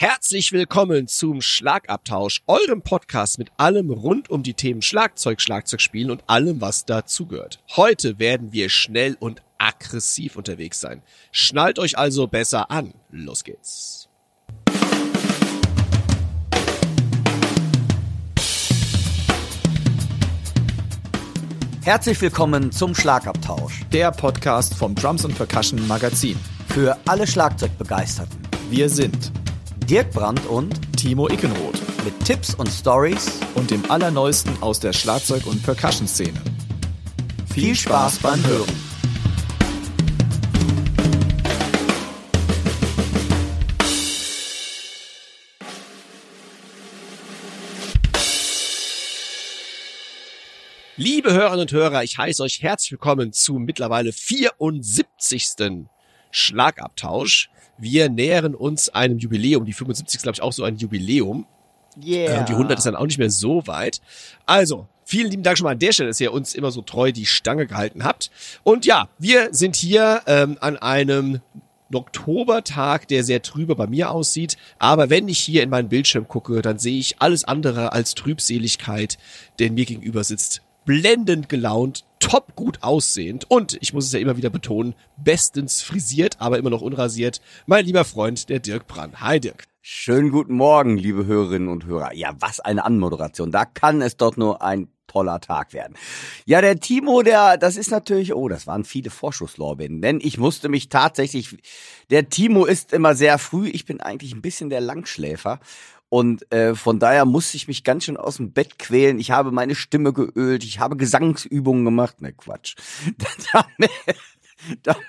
Herzlich willkommen zum Schlagabtausch, eurem Podcast mit allem rund um die Themen Schlagzeug, Schlagzeugspielen und allem, was dazugehört. Heute werden wir schnell und aggressiv unterwegs sein. Schnallt euch also besser an. Los geht's. Herzlich willkommen zum Schlagabtausch. Der Podcast vom Drums and Percussion Magazin. Für alle Schlagzeugbegeisterten. Wir sind Dirk Brandt und Timo Ickenroth mit Tipps und Stories und dem Allerneuesten aus der Schlagzeug- und Percussion-Szene. Viel Spaß beim Hören. Liebe Hörerinnen und Hörer, ich heiße euch herzlich willkommen zu mittlerweile 74. Schlagabtausch. Wir nähern uns einem Jubiläum. Die 75 ist, glaube ich, auch so ein Jubiläum. Yeah. Und die 100 ist dann auch nicht mehr so weit. Also, vielen lieben Dank schon mal an der Stelle, dass ihr uns immer so treu die Stange gehalten habt. Und ja, wir sind hier ähm, an einem Oktobertag, der sehr trübe bei mir aussieht. Aber wenn ich hier in meinen Bildschirm gucke, dann sehe ich alles andere als Trübseligkeit, denn mir gegenüber sitzt blendend gelaunt, top gut aussehend und, ich muss es ja immer wieder betonen, bestens frisiert, aber immer noch unrasiert, mein lieber Freund, der Dirk Brand. Hi Dirk. Schönen guten Morgen, liebe Hörerinnen und Hörer. Ja, was eine Anmoderation. Da kann es doch nur ein toller Tag werden. Ja, der Timo, der, das ist natürlich, oh, das waren viele Vorschusslorbeeren, denn ich musste mich tatsächlich, der Timo ist immer sehr früh, ich bin eigentlich ein bisschen der Langschläfer und äh, von daher musste ich mich ganz schön aus dem Bett quälen. Ich habe meine Stimme geölt, ich habe Gesangsübungen gemacht. Ne, Quatsch. damit,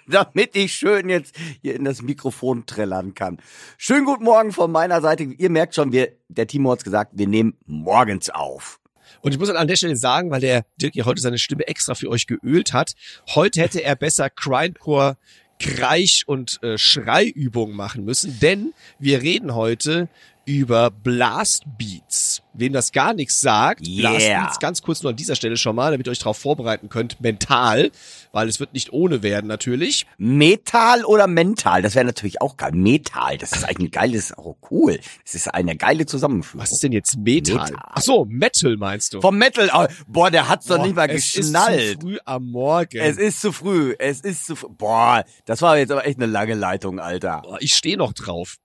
damit ich schön jetzt hier in das Mikrofon trällern kann. Schönen guten Morgen von meiner Seite. Ihr merkt schon, wir, der Timo hat's gesagt, wir nehmen morgens auf. Und ich muss an der Stelle sagen, weil der Dirk ja heute seine Stimme extra für euch geölt hat, heute hätte er besser Grindcore Kreich- und äh, Schreiübungen machen müssen, denn wir reden heute über Blast Beats. Wem das gar nichts sagt, Yeah. Blast Beats, ganz kurz nur an dieser Stelle schon mal, damit ihr euch darauf vorbereiten könnt, mental, weil es wird nicht ohne werden natürlich. Metal oder mental? Das wäre natürlich auch geil. Metal, das ist ein geiles, oh cool. Das ist eine geile Zusammenführung. Was ist denn jetzt Metal? Metal. Ach so, Metal meinst du? Vom Metal, oh, boah, der hat's doch Boah, nicht mal es ist geschnallt. zu früh am Morgen. Es ist zu früh. Es ist zu früh. Boah, das war jetzt aber echt eine lange Leitung, Alter. Boah, ich stehe noch drauf.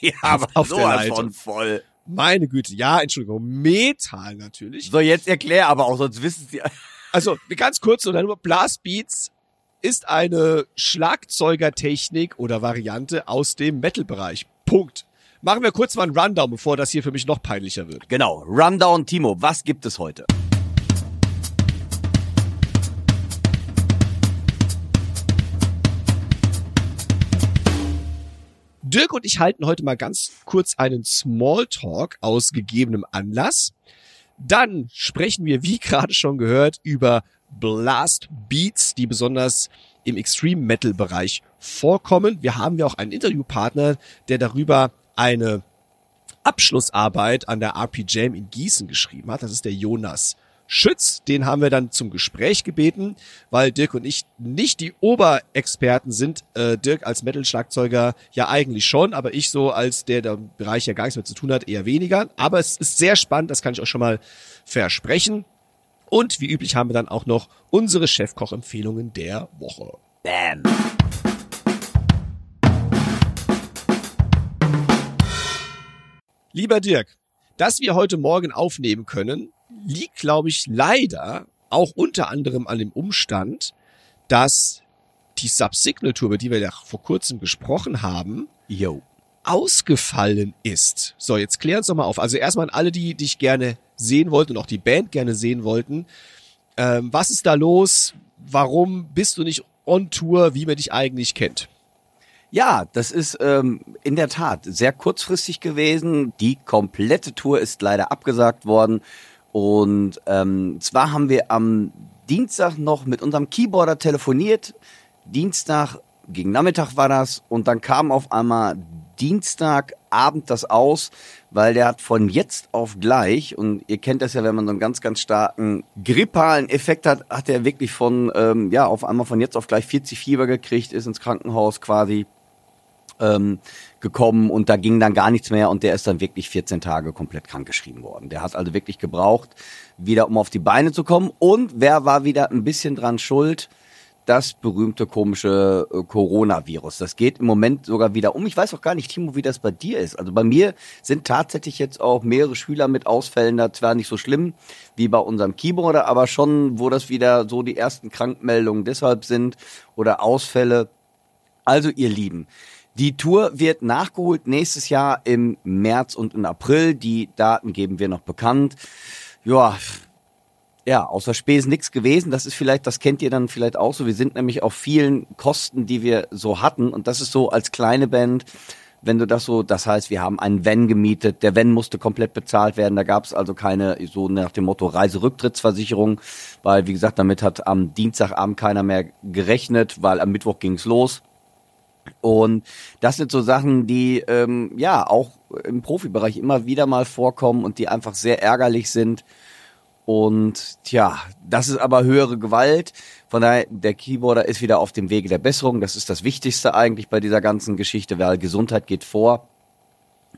Ja, aber auf so der was Leitung. von voll. Meine Güte, ja, Entschuldigung, Metal natürlich. So, jetzt erklär aber auch, sonst wissen sie. Also ganz kurz oder nur Blast Beats ist eine Schlagzeugertechnik oder Variante aus dem Metal-Bereich. Punkt. Machen wir kurz mal einen Rundown, bevor das hier für mich noch peinlicher wird. Genau, Rundown Timo, was gibt es heute? Dirk und ich halten heute mal ganz kurz einen Smalltalk aus gegebenem Anlass. Dann sprechen wir, wie gerade schon gehört, über Blast Beats, die besonders im Extreme Metal Bereich vorkommen. Wir haben ja auch einen Interviewpartner, der darüber eine Abschlussarbeit an der RP Jam in Gießen geschrieben hat. Das ist der Jonas Schütz. Den haben wir dann zum Gespräch gebeten, weil Dirk und ich nicht die Oberexperten sind. Äh, Dirk als Metal-Schlagzeuger ja eigentlich schon, aber ich so als der, der im Bereich ja gar nichts mehr zu tun hat, eher weniger. Aber es ist sehr spannend, das kann ich euch schon mal versprechen. Und wie üblich haben wir dann auch noch unsere Chefkoch-Empfehlungen der Woche. Bam. Lieber Dirk, dass wir heute Morgen aufnehmen können, liegt, glaube ich, leider auch unter anderem an dem Umstand, dass die Subsignal-Tour, über die wir ja vor kurzem gesprochen haben, Yo. ausgefallen ist. So, jetzt klären uns doch mal auf. Also erstmal an alle, die dich gerne sehen wollten und auch die Band gerne sehen wollten. Ähm, was ist da los? Warum bist du nicht on Tour, wie man dich eigentlich kennt? Ja, das ist ähm, in der Tat sehr kurzfristig gewesen. Die komplette Tour ist leider abgesagt worden. Und ähm, zwar haben wir am Dienstag noch mit unserem Keyboarder telefoniert. Dienstag gegen Nachmittag war das. Und dann kam auf einmal Dienstagabend das aus, weil der hat von jetzt auf gleich, und ihr kennt das ja, wenn man so einen ganz, ganz starken grippalen Effekt hat, hat er wirklich von, ähm, ja, auf einmal von jetzt auf gleich 40 Fieber gekriegt, ist ins Krankenhaus quasi ähm, gekommen und da ging dann gar nichts mehr und der ist dann wirklich 14 Tage komplett krankgeschrieben worden. Der hat also wirklich gebraucht, wieder um auf die Beine zu kommen. Und wer war wieder ein bisschen dran schuld? Das berühmte komische äh, Coronavirus. Das geht im Moment sogar wieder um. Ich weiß auch gar nicht, Timo, wie das bei dir ist. Also bei mir sind tatsächlich jetzt auch mehrere Schüler mit Ausfällen da zwar nicht so schlimm wie bei unserem Keyboarder, aber schon, wo das wieder so die ersten Krankmeldungen deshalb sind oder Ausfälle. Also ihr Lieben, die Tour wird nachgeholt nächstes Jahr im März und im April. Die Daten geben wir noch bekannt. Ja, ja, außer Spesen nichts gewesen. Das ist vielleicht, das kennt ihr dann vielleicht auch so. Wir sind nämlich auf vielen Kosten, die wir so hatten. Und das ist so als kleine Band, wenn du das so, das heißt, wir haben einen Van gemietet. Der Van musste komplett bezahlt werden. Da gab es also keine, so nach dem Motto Reiserücktrittsversicherung, weil, wie gesagt, damit hat am Dienstagabend keiner mehr gerechnet, weil am Mittwoch ging's los. Und das sind so Sachen, die ähm, ja auch im Profibereich immer wieder mal vorkommen und die einfach sehr ärgerlich sind. Und tja, das ist aber höhere Gewalt. Von daher, der Keyboarder ist wieder auf dem Wege der Besserung. Das ist das Wichtigste eigentlich bei dieser ganzen Geschichte, weil Gesundheit geht vor.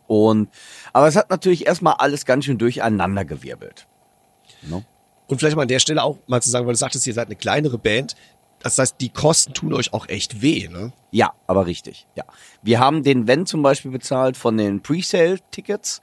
Und aber es hat natürlich erstmal alles ganz schön durcheinandergewirbelt. No? Und vielleicht mal an der Stelle auch mal zu sagen, weil du sagtest, ihr seid eine kleinere Band. Das heißt, die Kosten tun euch auch echt weh, ne? Ja, aber richtig. Ja, wir haben den Wenn zum Beispiel bezahlt von den Presale-Tickets.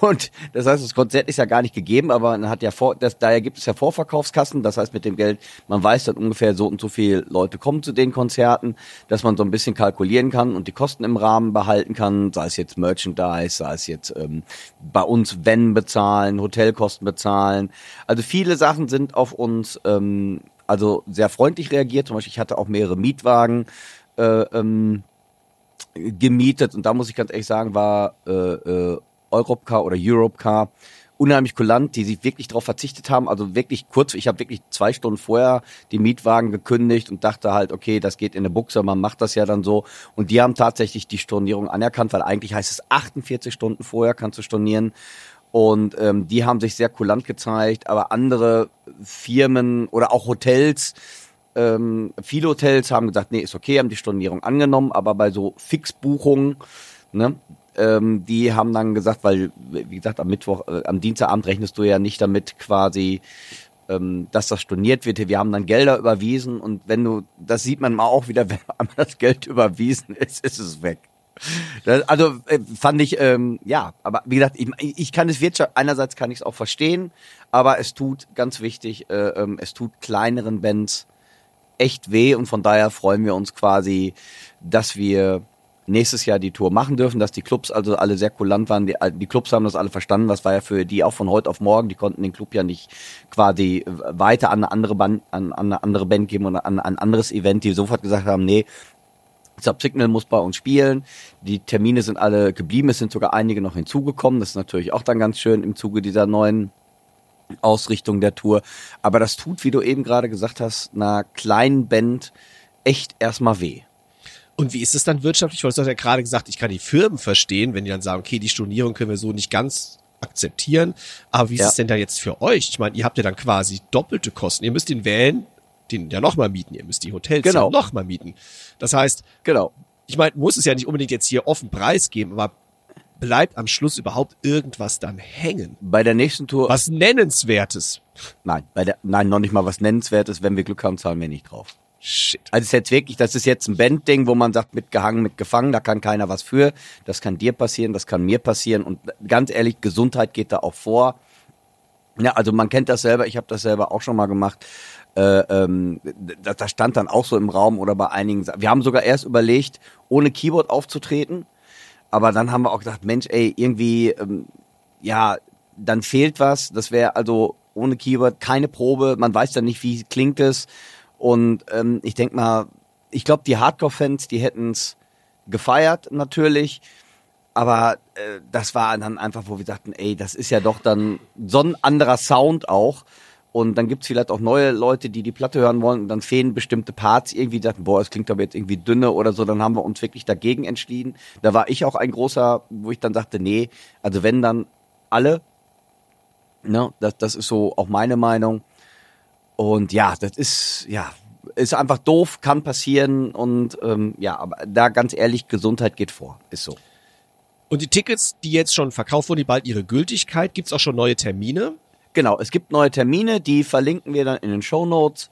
Und das heißt, das Konzert ist ja gar nicht gegeben, aber man hat ja vor, das, daher gibt es ja Vorverkaufskassen. Das heißt, mit dem Geld, man weiß dann ungefähr so und so viele Leute kommen zu den Konzerten, dass man so ein bisschen kalkulieren kann und die Kosten im Rahmen behalten kann, sei es jetzt Merchandise, sei es jetzt ähm, bei uns Wenn bezahlen, Hotelkosten bezahlen. Also viele Sachen sind auf uns ähm, also sehr freundlich reagiert. Zum Beispiel, ich hatte auch mehrere Mietwagen äh, ähm, gemietet und da muss ich ganz ehrlich sagen, war äh, äh, Europcar oder Europcar unheimlich kulant, die sich wirklich darauf verzichtet haben. Also wirklich kurz, ich habe wirklich zwei Stunden vorher die Mietwagen gekündigt und dachte halt, okay, das geht in eine Buchse, man macht das ja dann so. Und die haben tatsächlich die Stornierung anerkannt, weil eigentlich heißt es 48 Stunden vorher kannst du stornieren. Und ähm, die haben sich sehr kulant gezeigt, aber andere Firmen oder auch Hotels, ähm, viele Hotels haben gesagt, nee, ist okay, haben die Stornierung angenommen, aber bei so Fixbuchungen, ne, ähm, die haben dann gesagt, weil, wie gesagt, am Mittwoch, äh, am Dienstagabend rechnest du ja nicht damit quasi, ähm, dass das storniert wird. Wir haben dann Gelder überwiesen und wenn du, das sieht man mal auch wieder, wenn einmal das Geld überwiesen ist, ist es weg. Das, also äh, fand ich, ähm, ja, aber wie gesagt, ich, ich kann es Wirtschaft, einerseits kann ich es auch verstehen, aber es tut, ganz wichtig, äh, ähm, es tut kleineren Bands echt weh und von daher freuen wir uns quasi, dass wir nächstes Jahr die Tour machen dürfen, dass die Clubs also alle sehr kulant waren. Die, die Clubs haben das alle verstanden. Das war ja für die auch von heute auf morgen. Die konnten den Club ja nicht quasi weiter an eine andere Band, an, an eine andere Band geben oder an, an ein anderes Event, die sofort gesagt haben, nee, Subsignal muss bei uns spielen. Die Termine sind alle geblieben. Es sind sogar einige noch hinzugekommen. Das ist natürlich auch dann ganz schön im Zuge dieser neuen Ausrichtung der Tour. Aber das tut, wie du eben gerade gesagt hast, einer kleinen Band echt erstmal weh. Und wie ist es dann wirtschaftlich? Du hast ja gerade gesagt, ich kann die Firmen verstehen, wenn die dann sagen, okay, die Stornierung können wir so nicht ganz akzeptieren. Aber wie ist ja. es denn da jetzt für euch? Ich meine, ihr habt ja dann quasi doppelte Kosten. Ihr müsst den Van den ja nochmal mieten, ihr müsst die Hotels genau. ja nochmal mieten. Das heißt, genau. ich meine, muss es ja nicht unbedingt jetzt hier offen preisgeben, aber bleibt am Schluss überhaupt irgendwas dann hängen? Bei der nächsten Tour. Was Nennenswertes? Nein, bei der, nein, noch nicht mal was Nennenswertes. Wenn wir Glück haben, zahlen wir nicht drauf. Shit. Also es ist jetzt wirklich, das ist jetzt ein Bandding, wo man sagt, mitgehangen, mitgefangen, da kann keiner was für. Das kann dir passieren, das kann mir passieren. Und ganz ehrlich, Gesundheit geht da auch vor. Ja, also man kennt das selber, ich habe das selber auch schon mal gemacht äh, ähm, das, stand dann auch so im Raum oder bei einigen. Wir haben sogar erst überlegt, ohne Keyboard aufzutreten, aber dann haben wir auch gedacht, Mensch, ey, irgendwie, ähm, ja, dann fehlt was. Das wäre also ohne Keyboard keine Probe. Man weiß dann nicht, wie klingt es. Und ähm, ich denk mal, ich glaube, die Hardcore-Fans, die hätten's gefeiert natürlich. Aber äh, das war dann einfach, wo wir sagten, ey, das ist ja doch dann so ein anderer Sound auch. Und dann gibt's vielleicht auch neue Leute, die die Platte hören wollen und dann fehlen bestimmte Parts irgendwie, die dachten, boah, es klingt aber jetzt irgendwie dünne oder so, dann haben wir uns wirklich dagegen entschieden. Da war ich auch ein großer, wo ich dann sagte, nee, also wenn dann alle, ne, das, das ist so auch meine Meinung. Und ja, das ist, ja, ist einfach doof, kann passieren und ähm, ja, aber da ganz ehrlich, Gesundheit geht vor, ist so. Und die Tickets, die jetzt schon verkauft wurden, die bald ihre Gültigkeit, gibt's auch schon neue Termine? Genau, es gibt neue Termine, die verlinken wir dann in den Show Notes.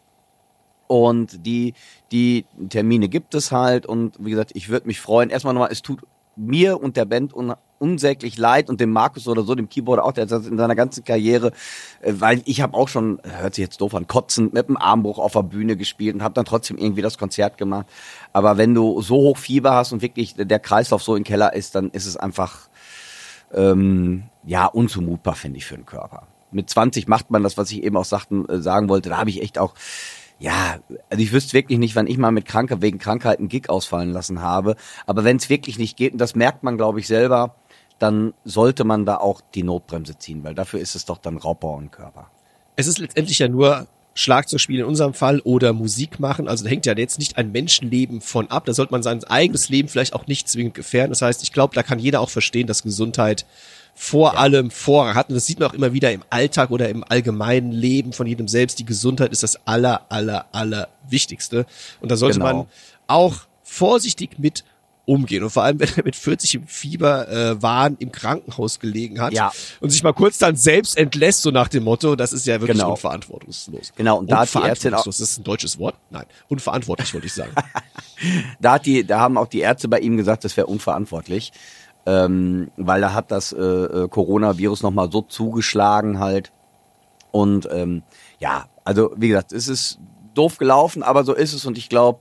Und die, die Termine gibt es halt. Und wie gesagt, ich würde mich freuen. Erstmal nochmal, es tut mir und der Band un unsäglich leid und dem Markus oder so, dem Keyboarder auch, der hat in seiner ganzen Karriere, äh, weil ich habe auch schon, hört sich jetzt doof an, kotzend mit einem Armbruch auf der Bühne gespielt und habe dann trotzdem irgendwie das Konzert gemacht. Aber wenn du so hoch Fieber hast und wirklich der Kreislauf so im Keller ist, dann ist es einfach ähm, ja unzumutbar, finde ich, für den Körper. Mit 20 macht man das, was ich eben auch sagten, äh, sagen wollte. Da habe ich echt auch ja, also ich wüsste wirklich nicht, wann ich mal mit Kranke wegen Krankheiten Gig ausfallen lassen habe. Aber wenn es wirklich nicht geht, und das merkt man, glaube ich, selber, dann sollte man da auch die Notbremse ziehen, weil dafür ist es doch dann Raubbau im Körper. Es ist letztendlich ja nur Schlagzeugspiel in unserem Fall oder Musik machen. Also da hängt ja jetzt nicht ein Menschenleben von ab. Da sollte man sein eigenes Leben vielleicht auch nicht zwingend gefährden. Das heißt, ich glaube, da kann jeder auch verstehen, dass Gesundheit vor allem Vorrang hat. Und das sieht man auch immer wieder im Alltag oder im allgemeinen Leben von jedem selbst. Die Gesundheit ist das aller, aller, aller Wichtigste. Und da sollte genau. man auch vorsichtig mit umgehen. Und vor allem, wenn er mit 40 im Fieber äh, Wahn im Krankenhaus gelegen hat ja. und sich mal kurz dann selbst entlässt, so nach dem Motto, das ist ja wirklich genau. unverantwortungslos. Genau, und da hat die Ärztin auch. Das ist ein deutsches Wort? Nein, unverantwortlich wollte ich sagen. da hat die, da haben auch die Ärzte bei ihm gesagt, das wäre unverantwortlich ähm, weil da hat das äh, äh, Coronavirus nochmal so zugeschlagen halt. Und ähm, ja, also wie gesagt, es ist doof gelaufen, aber so ist es und ich glaube,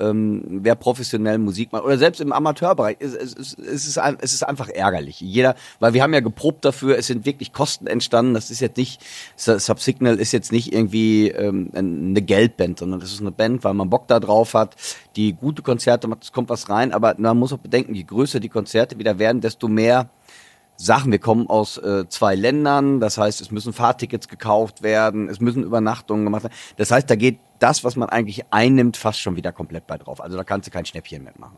ähm, wer professionell Musik macht oder selbst im Amateurbereich, es, es, es, es, ist, es ist einfach ärgerlich. Jeder, weil wir haben ja geprobt dafür, es sind wirklich Kosten entstanden. Das ist jetzt nicht, Subsignal ist jetzt nicht irgendwie ähm, eine Geldband, sondern das ist eine Band, weil man Bock da drauf hat, die gute Konzerte macht, es kommt was rein, aber man muss auch bedenken, je größer die Konzerte wieder werden, desto mehr Sachen. Wir kommen aus äh, zwei Ländern, das heißt, es müssen Fahrtickets gekauft werden, es müssen Übernachtungen gemacht werden. Das heißt, da geht das, was man eigentlich einnimmt, fast schon wieder komplett bei drauf. Also da kannst du kein Schnäppchen mitmachen.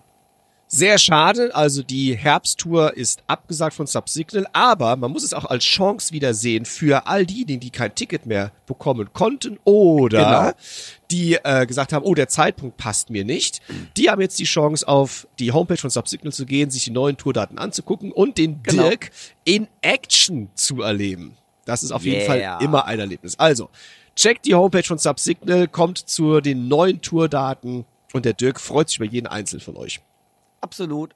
Sehr schade, also die Herbsttour ist abgesagt von Subsignal, aber man muss es auch als Chance wieder sehen für all diejenigen, die kein Ticket mehr bekommen konnten oder genau. Die äh, gesagt haben, oh, der Zeitpunkt passt mir nicht. Die haben jetzt die Chance, auf die Homepage von Subsignal zu gehen, sich die neuen Tourdaten anzugucken und den genau. Dirk in Action zu erleben. Das ist auf jeden yeah. Fall immer ein Erlebnis. Also, checkt die Homepage von Subsignal, kommt zu den neuen Tourdaten und der Dirk freut sich über jeden einzelnen von euch. Absolut.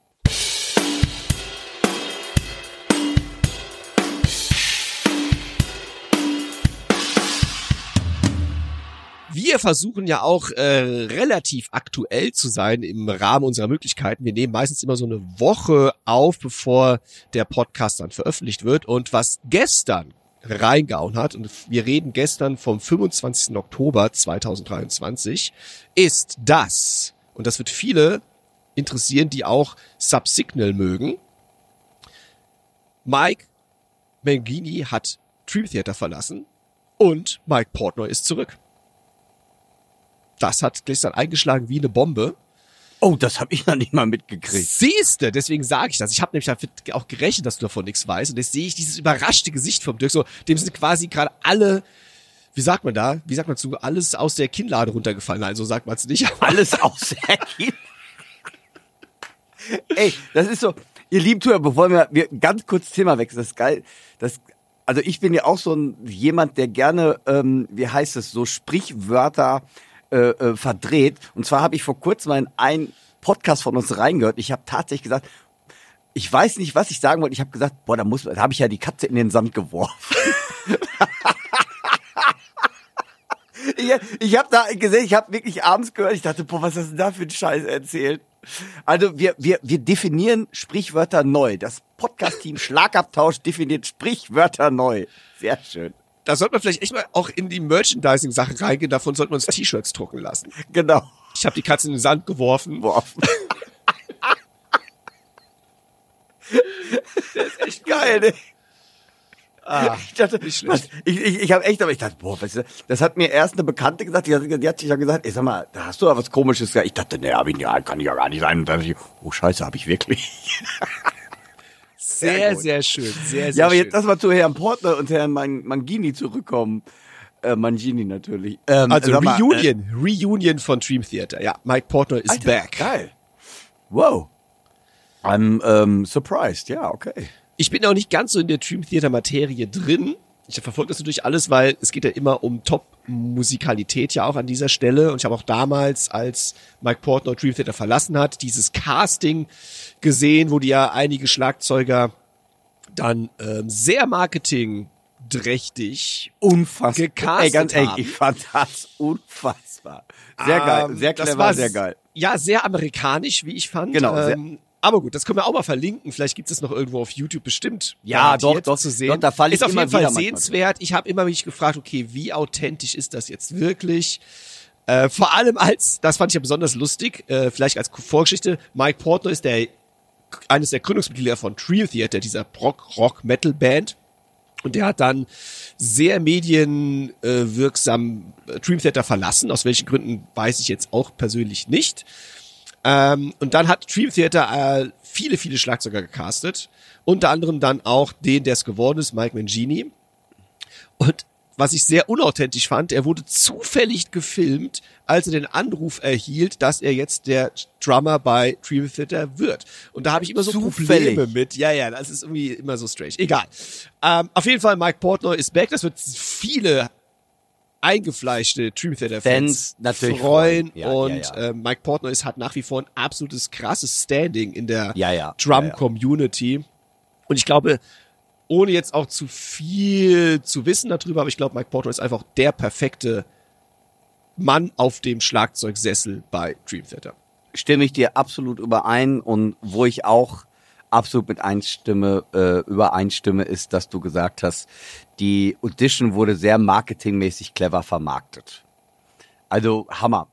Wir versuchen ja auch äh, relativ aktuell zu sein im Rahmen unserer Möglichkeiten. Wir nehmen meistens immer so eine Woche auf, bevor der Podcast dann veröffentlicht wird. Und was gestern reingehauen hat, und wir reden gestern vom 25. Oktober 2023, ist das, und das wird viele interessieren, die auch Subsignal mögen. Mike Mangini hat Dream Theater verlassen und Mike Portnoy ist zurück. Das hat gestern eingeschlagen wie eine Bombe. Oh, das habe ich noch nicht mal mitgekriegt. Siehste, deswegen sage ich das. Ich habe nämlich auch gerechnet, dass du davon nichts weißt. Und jetzt sehe ich dieses überraschte Gesicht vom Dirk. So, dem sind quasi gerade alle, wie sagt man da? Wie sagt man zu, alles aus der Kinnlade runtergefallen. Also sagt man es nicht. Alles aus der Kinnlade. Ey, das ist so, ihr lieben Zuhörer, bevor wir, wir ganz kurz Thema wechseln, das ist geil. Das, also ich bin ja auch so ein jemand, der gerne, ähm, wie heißt es, so Sprichwörter äh, äh, verdreht. Und zwar habe ich vor kurzem in einen Podcast von uns reingehört. Ich habe tatsächlich gesagt, ich weiß nicht, was ich sagen wollte. Ich habe gesagt, boah, da muss, da habe ich ja die Katze in den Sand geworfen. ich ich habe da gesehen, ich habe wirklich abends gehört. Ich dachte, boah, was hast du da für einen Scheiß erzählt? Also wir, wir, wir definieren Sprichwörter neu. Das Podcast-Team Schlagabtausch definiert Sprichwörter neu. Sehr schön. Da sollte man vielleicht echt mal auch in die Merchandising-Sache reingehen. Davon sollten wir uns T-Shirts drucken lassen. Genau. Ich habe die Katze in den Sand geworfen. Geworfen. Der ist echt geil, ne? Ah, ich dachte, nicht schlecht. ich, ich, ich habe echt, aber ich dachte, boah, weißt du, das hat mir erst eine Bekannte gesagt, die hat, die hat sich ja gesagt, ey, sag mal, da hast du ja was komisches gesagt. Ich dachte, nee, hab ich ja, kann ich ja gar nicht sein. Und dann ich, oh Scheiße, habe ich wirklich. Sehr, sehr, sehr, schön, sehr, sehr Ja, aber schön. jetzt lass mal zu Herrn Portner und Herrn Mangini zurückkommen. Äh, Mangini natürlich. Ähm, Also sag mal, Reunion, Reunion von Dream Theater. Ja, Mike Portnoy ist back. Geil. Wow. I'm ähm, surprised. Ja, okay. Ich bin auch nicht ganz so in der Dream Theater Materie drin. Ich verfolge das natürlich alles, weil es geht ja immer um Top-Musikalität ja auch an dieser Stelle. Und ich habe auch damals, als Mike Portnoy Dream Theater verlassen hat, dieses Casting gesehen, wo die ja einige Schlagzeuger dann ähm, sehr marketingdrächtig Unfassbar. Gecastet Ey, ganz haben. ich fand das unfassbar. Sehr geil, Ähm, sehr das clever, war sehr geil. Ja, sehr amerikanisch, wie ich fand. Genau, sehr- Ähm, aber gut, das können wir auch mal verlinken. Vielleicht gibt es noch irgendwo auf YouTube bestimmt. Ja, doch, doch, zu sehen. doch, da falle ich ist auf immer jeden Fall sehenswert. Ich habe immer mich gefragt, okay, wie authentisch ist das jetzt wirklich? Äh, vor allem als, das fand ich ja besonders lustig, äh, vielleicht als Vorgeschichte, Mike Portnoy ist der eines der Gründungsmitglieder von Dream Theater, dieser Rock-Rock-Metal-Band. Und der hat dann sehr medienwirksam äh, Dream Theater verlassen. Aus welchen Gründen weiß ich jetzt auch persönlich nicht. Ähm, und dann hat Dream Theater äh, viele, viele Schlagzeuger gecastet. Unter anderem dann auch den, der es geworden ist, Mike Mangini. Und was ich sehr unauthentisch fand, er wurde zufällig gefilmt, als er den Anruf erhielt, dass er jetzt der Drummer bei Dream Theater wird. Und da habe ich immer so Zufällig? Probleme mit. Ja, ja, das ist irgendwie immer so strange. Egal. Ähm, auf jeden Fall, Mike Portnoy ist back. Das wird viele eingefleischte Dream Theater Fans Fans natürlich freuen. Ja, und ja, ja. Äh, Mike Portnoy ist, hat nach wie vor ein absolutes krasses Standing in der ja. Drum-Community. Und ich glaube, ohne jetzt auch zu viel zu wissen darüber, aber ich glaube, Mike Portnoy ist einfach der perfekte Mann auf dem Schlagzeugsessel bei Dream Theater. Stimme ich dir absolut überein und wo ich auch absolut mit einstimme, äh, übereinstimme, ist, dass du gesagt hast, die Audition wurde sehr marketingmäßig clever vermarktet. Also Hammer.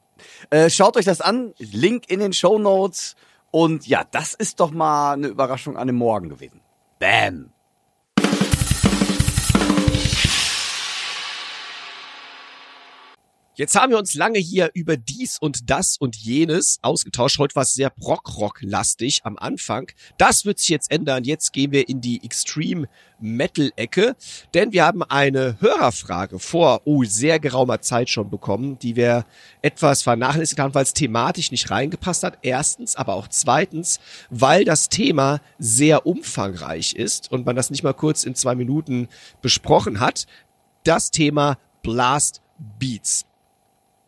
Äh, schaut euch das an, Link in den Show Notes und ja, das ist doch mal eine Überraschung an dem Morgen gewesen. Bam. Jetzt haben wir uns lange hier über dies und das und jenes ausgetauscht. Heute war es sehr Brock-Rock-lastig am Anfang. Das wird sich jetzt ändern. Jetzt gehen wir in die Extreme Metal-Ecke, denn wir haben eine Hörerfrage vor, oh, sehr geraumer Zeit schon bekommen, die wir etwas vernachlässigt haben, weil es thematisch nicht reingepasst hat. Erstens, aber auch zweitens, weil das Thema sehr umfangreich ist und man das nicht mal kurz in zwei Minuten besprochen hat. Das Thema Blast Beats.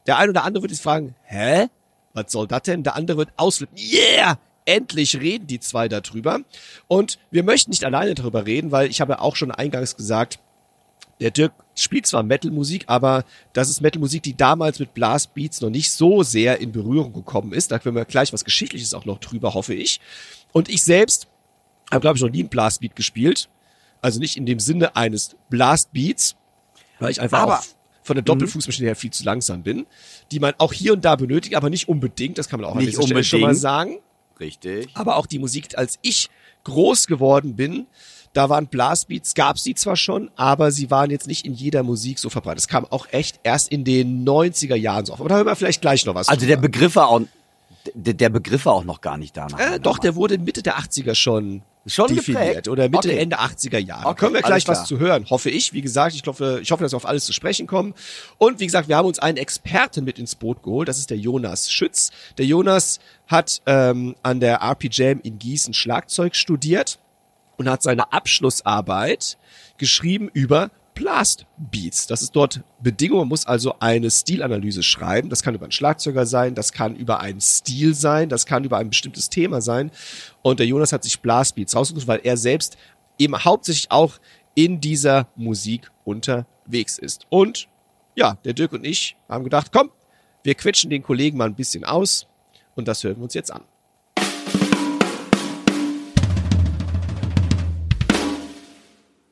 Der eine oder andere wird jetzt fragen, hä? Was soll das denn? Der andere wird ausflippen. Yeah! Endlich reden die zwei darüber. Und wir möchten nicht alleine darüber reden, weil ich habe ja auch schon eingangs gesagt, der Dirk spielt zwar Metal-Musik, aber das ist Metal-Musik, die damals mit Blast Beats noch nicht so sehr in Berührung gekommen ist. Da können wir gleich was Geschichtliches auch noch drüber, hoffe ich. Und ich selbst habe, glaube ich, noch nie ein Blast Beat gespielt. Also nicht in dem Sinne eines Blast Beats, weil ich einfach Aber- auch von der Doppelfußmaschine her viel zu langsam bin, die man auch hier und da benötigt, aber nicht unbedingt, das kann man auch an Nicht dieser Stelle schon mal sagen. Richtig. Aber auch die Musik, als ich groß geworden bin, da waren Blastbeats, gab sie zwar schon, aber sie waren jetzt nicht in jeder Musik so verbreitet. Das kam auch echt erst in den 90er Jahren so auf. Aber da hören wir vielleicht gleich noch was. Also der. Begriff war auch, der, Begriff war auch noch gar nicht danach. äh, doch, der wurde Mitte der 80er schon, Schon definiert geprägt? oder Mitte, Okay. Ende 80er Jahre. Okay, Können wir gleich was zu hören, hoffe ich. Wie gesagt, ich hoffe, ich hoffe, dass wir auf alles zu sprechen kommen. Und wie gesagt, wir haben uns einen Experten mit ins Boot geholt. Das ist der Jonas Schütz. Der Jonas hat ähm, an der RP Jam in Gießen Schlagzeug studiert und hat seine Abschlussarbeit geschrieben über Blast Beats. Das ist dort Bedingung. Man muss also eine Stilanalyse schreiben. Das kann über einen Schlagzeuger sein, das kann über einen Stil sein, das kann über ein bestimmtes Thema sein. Und der Jonas hat sich Blast Beats rausgesucht, weil er selbst eben hauptsächlich auch in dieser Musik unterwegs ist. Und ja, der Dirk und ich haben gedacht, komm, wir quetschen den Kollegen mal ein bisschen aus und das hören wir uns jetzt an.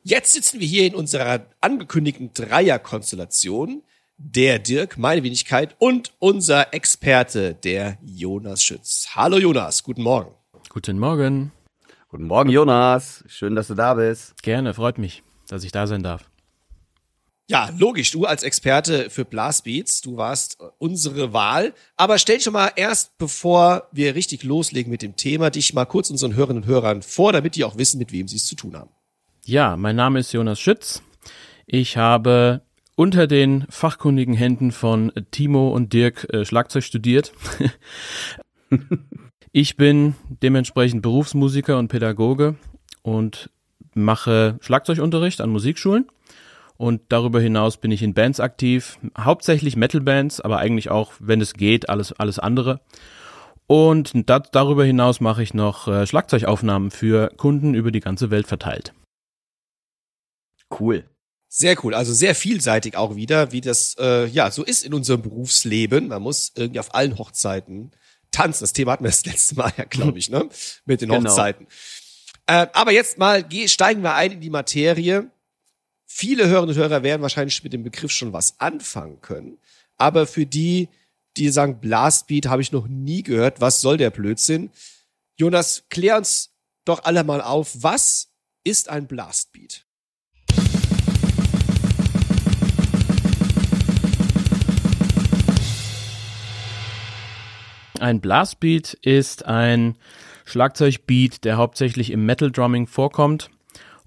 Jetzt sitzen wir hier in unserer angekündigten Dreierkonstellation. Der Dirk, meine Wenigkeit und unser Experte, der Jonas Schütz. Hallo Jonas, guten Morgen. Guten Morgen. Guten Morgen, Jonas. Schön, dass du da bist. Gerne, freut mich, dass ich da sein darf. Ja, logisch, du als Experte für Blastbeats, du warst unsere Wahl. Aber stell dich doch mal erst, bevor wir richtig loslegen mit dem Thema, dich mal kurz unseren Hörerinnen und Hörern vor, damit die auch wissen, mit wem sie es zu tun haben. Ja, mein Name ist Jonas Schütz. Ich habe unter den fachkundigen Händen von Timo und Dirk äh, Schlagzeug studiert. ich bin dementsprechend Berufsmusiker und Pädagoge und mache Schlagzeugunterricht an Musikschulen. Und darüber hinaus bin ich in Bands aktiv, hauptsächlich Metal-Bands, aber eigentlich auch, wenn es geht, alles, alles andere. Und da, darüber hinaus mache ich noch äh, Schlagzeugaufnahmen für Kunden über die ganze Welt verteilt. Cool. Sehr cool, also sehr vielseitig auch wieder, wie das äh, ja so ist in unserem Berufsleben. Man muss irgendwie auf allen Hochzeiten tanzen. Das Thema hatten wir das letzte Mal ja, glaube ich, ne? Mit den Genau. Hochzeiten. Äh, aber jetzt mal geh, steigen wir ein in die Materie. Viele Hörerinnen und Hörer werden wahrscheinlich mit dem Begriff schon was anfangen können. Aber für die, die sagen, Blastbeat habe ich noch nie gehört, was soll der Blödsinn? Jonas, klär uns doch alle mal auf, was ist ein Blastbeat? Ein Blastbeat ist ein Schlagzeugbeat, der hauptsächlich im Metal Drumming vorkommt.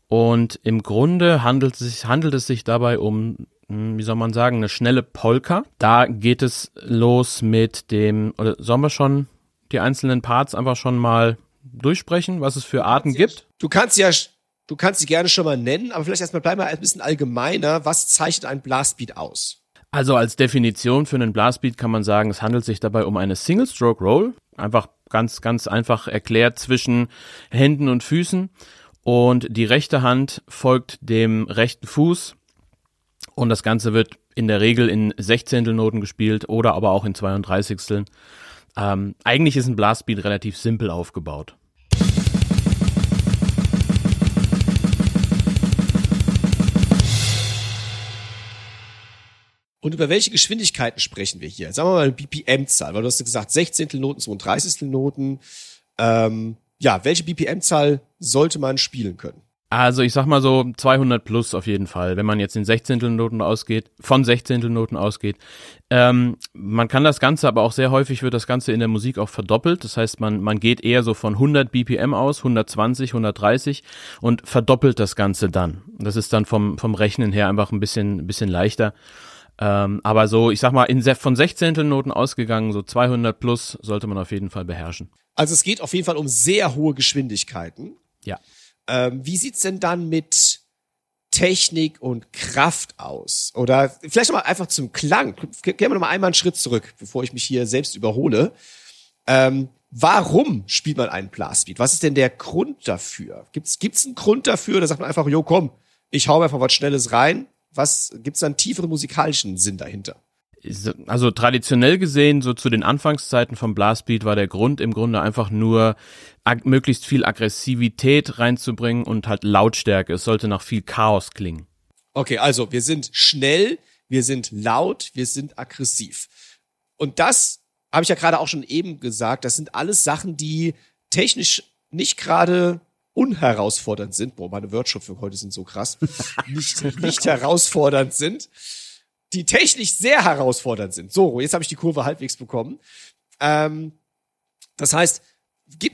Und im Grunde handelt es sich, handelt es sich dabei um, hm, wie soll man sagen, eine schnelle Polka. Da geht es los mit dem, oder sollen wir schon die einzelnen Parts einfach schon mal durchsprechen, was es für Arten gibt? Du kannst ja, du kannst sie gerne schon mal nennen, aber vielleicht erstmal bleiben wir ein bisschen allgemeiner. Was zeichnet ein Blastbeat aus? Also als Definition für einen Blastbeat kann man sagen, es handelt sich dabei um eine Single-Stroke Roll. Einfach ganz, ganz einfach erklärt zwischen Händen und Füßen. Und die rechte Hand folgt dem rechten Fuß. Und das Ganze wird in der Regel in Sechzehntelnoten gespielt oder aber auch in 32. Ähm, eigentlich ist ein Blastbeat relativ simpel aufgebaut. Und über welche Geschwindigkeiten sprechen wir hier? Sagen wir mal eine BPM-Zahl, weil du hast gesagt 16. Noten, 32. Noten. Ähm, ja, welche BPM-Zahl sollte man spielen können? Also ich sag mal so 200 plus auf jeden Fall, wenn man jetzt in Sechzehntelnoten ausgeht, von Sechzehntelnoten ausgeht. Ähm, man kann das Ganze, aber auch sehr häufig wird das Ganze in der Musik auch verdoppelt. Das heißt, man, man geht eher so von 100 BPM aus, 120, 130 und verdoppelt das Ganze dann. Das ist dann vom, vom Rechnen her einfach ein bisschen, ein bisschen leichter. Ähm, aber so, ich sag mal, in, von Sechzehntelnoten ausgegangen, so 200 plus sollte man auf jeden Fall beherrschen. Also es geht auf jeden Fall um sehr hohe Geschwindigkeiten. Ja. Ähm, wie sieht's denn dann mit Technik und Kraft aus? Oder vielleicht noch mal einfach zum Klang. Gehen wir noch mal einmal einen Schritt zurück, bevor ich mich hier selbst überhole. Ähm, warum spielt man einen Blastbeat? Was ist denn der Grund dafür? Gibt's gibt's einen Grund dafür? Da sagt man einfach, jo, komm, ich hau einfach was Schnelles rein. Was gibt's da einen tieferen musikalischen Sinn dahinter? Also traditionell gesehen, so zu den Anfangszeiten vom Blastbeat war der Grund im Grunde einfach nur möglichst viel Aggressivität reinzubringen und halt Lautstärke. Es sollte nach viel Chaos klingen. Okay, also wir sind schnell, wir sind laut, wir sind aggressiv. Und das habe ich ja gerade auch schon eben gesagt, das sind alles Sachen, die technisch nicht gerade unherausfordernd sind. Boah, meine Wörterschöpfung heute sind so krass. nicht, nicht herausfordernd sind. Die technisch sehr herausfordernd sind. So, jetzt habe ich die Kurve halbwegs bekommen. Ähm, das heißt,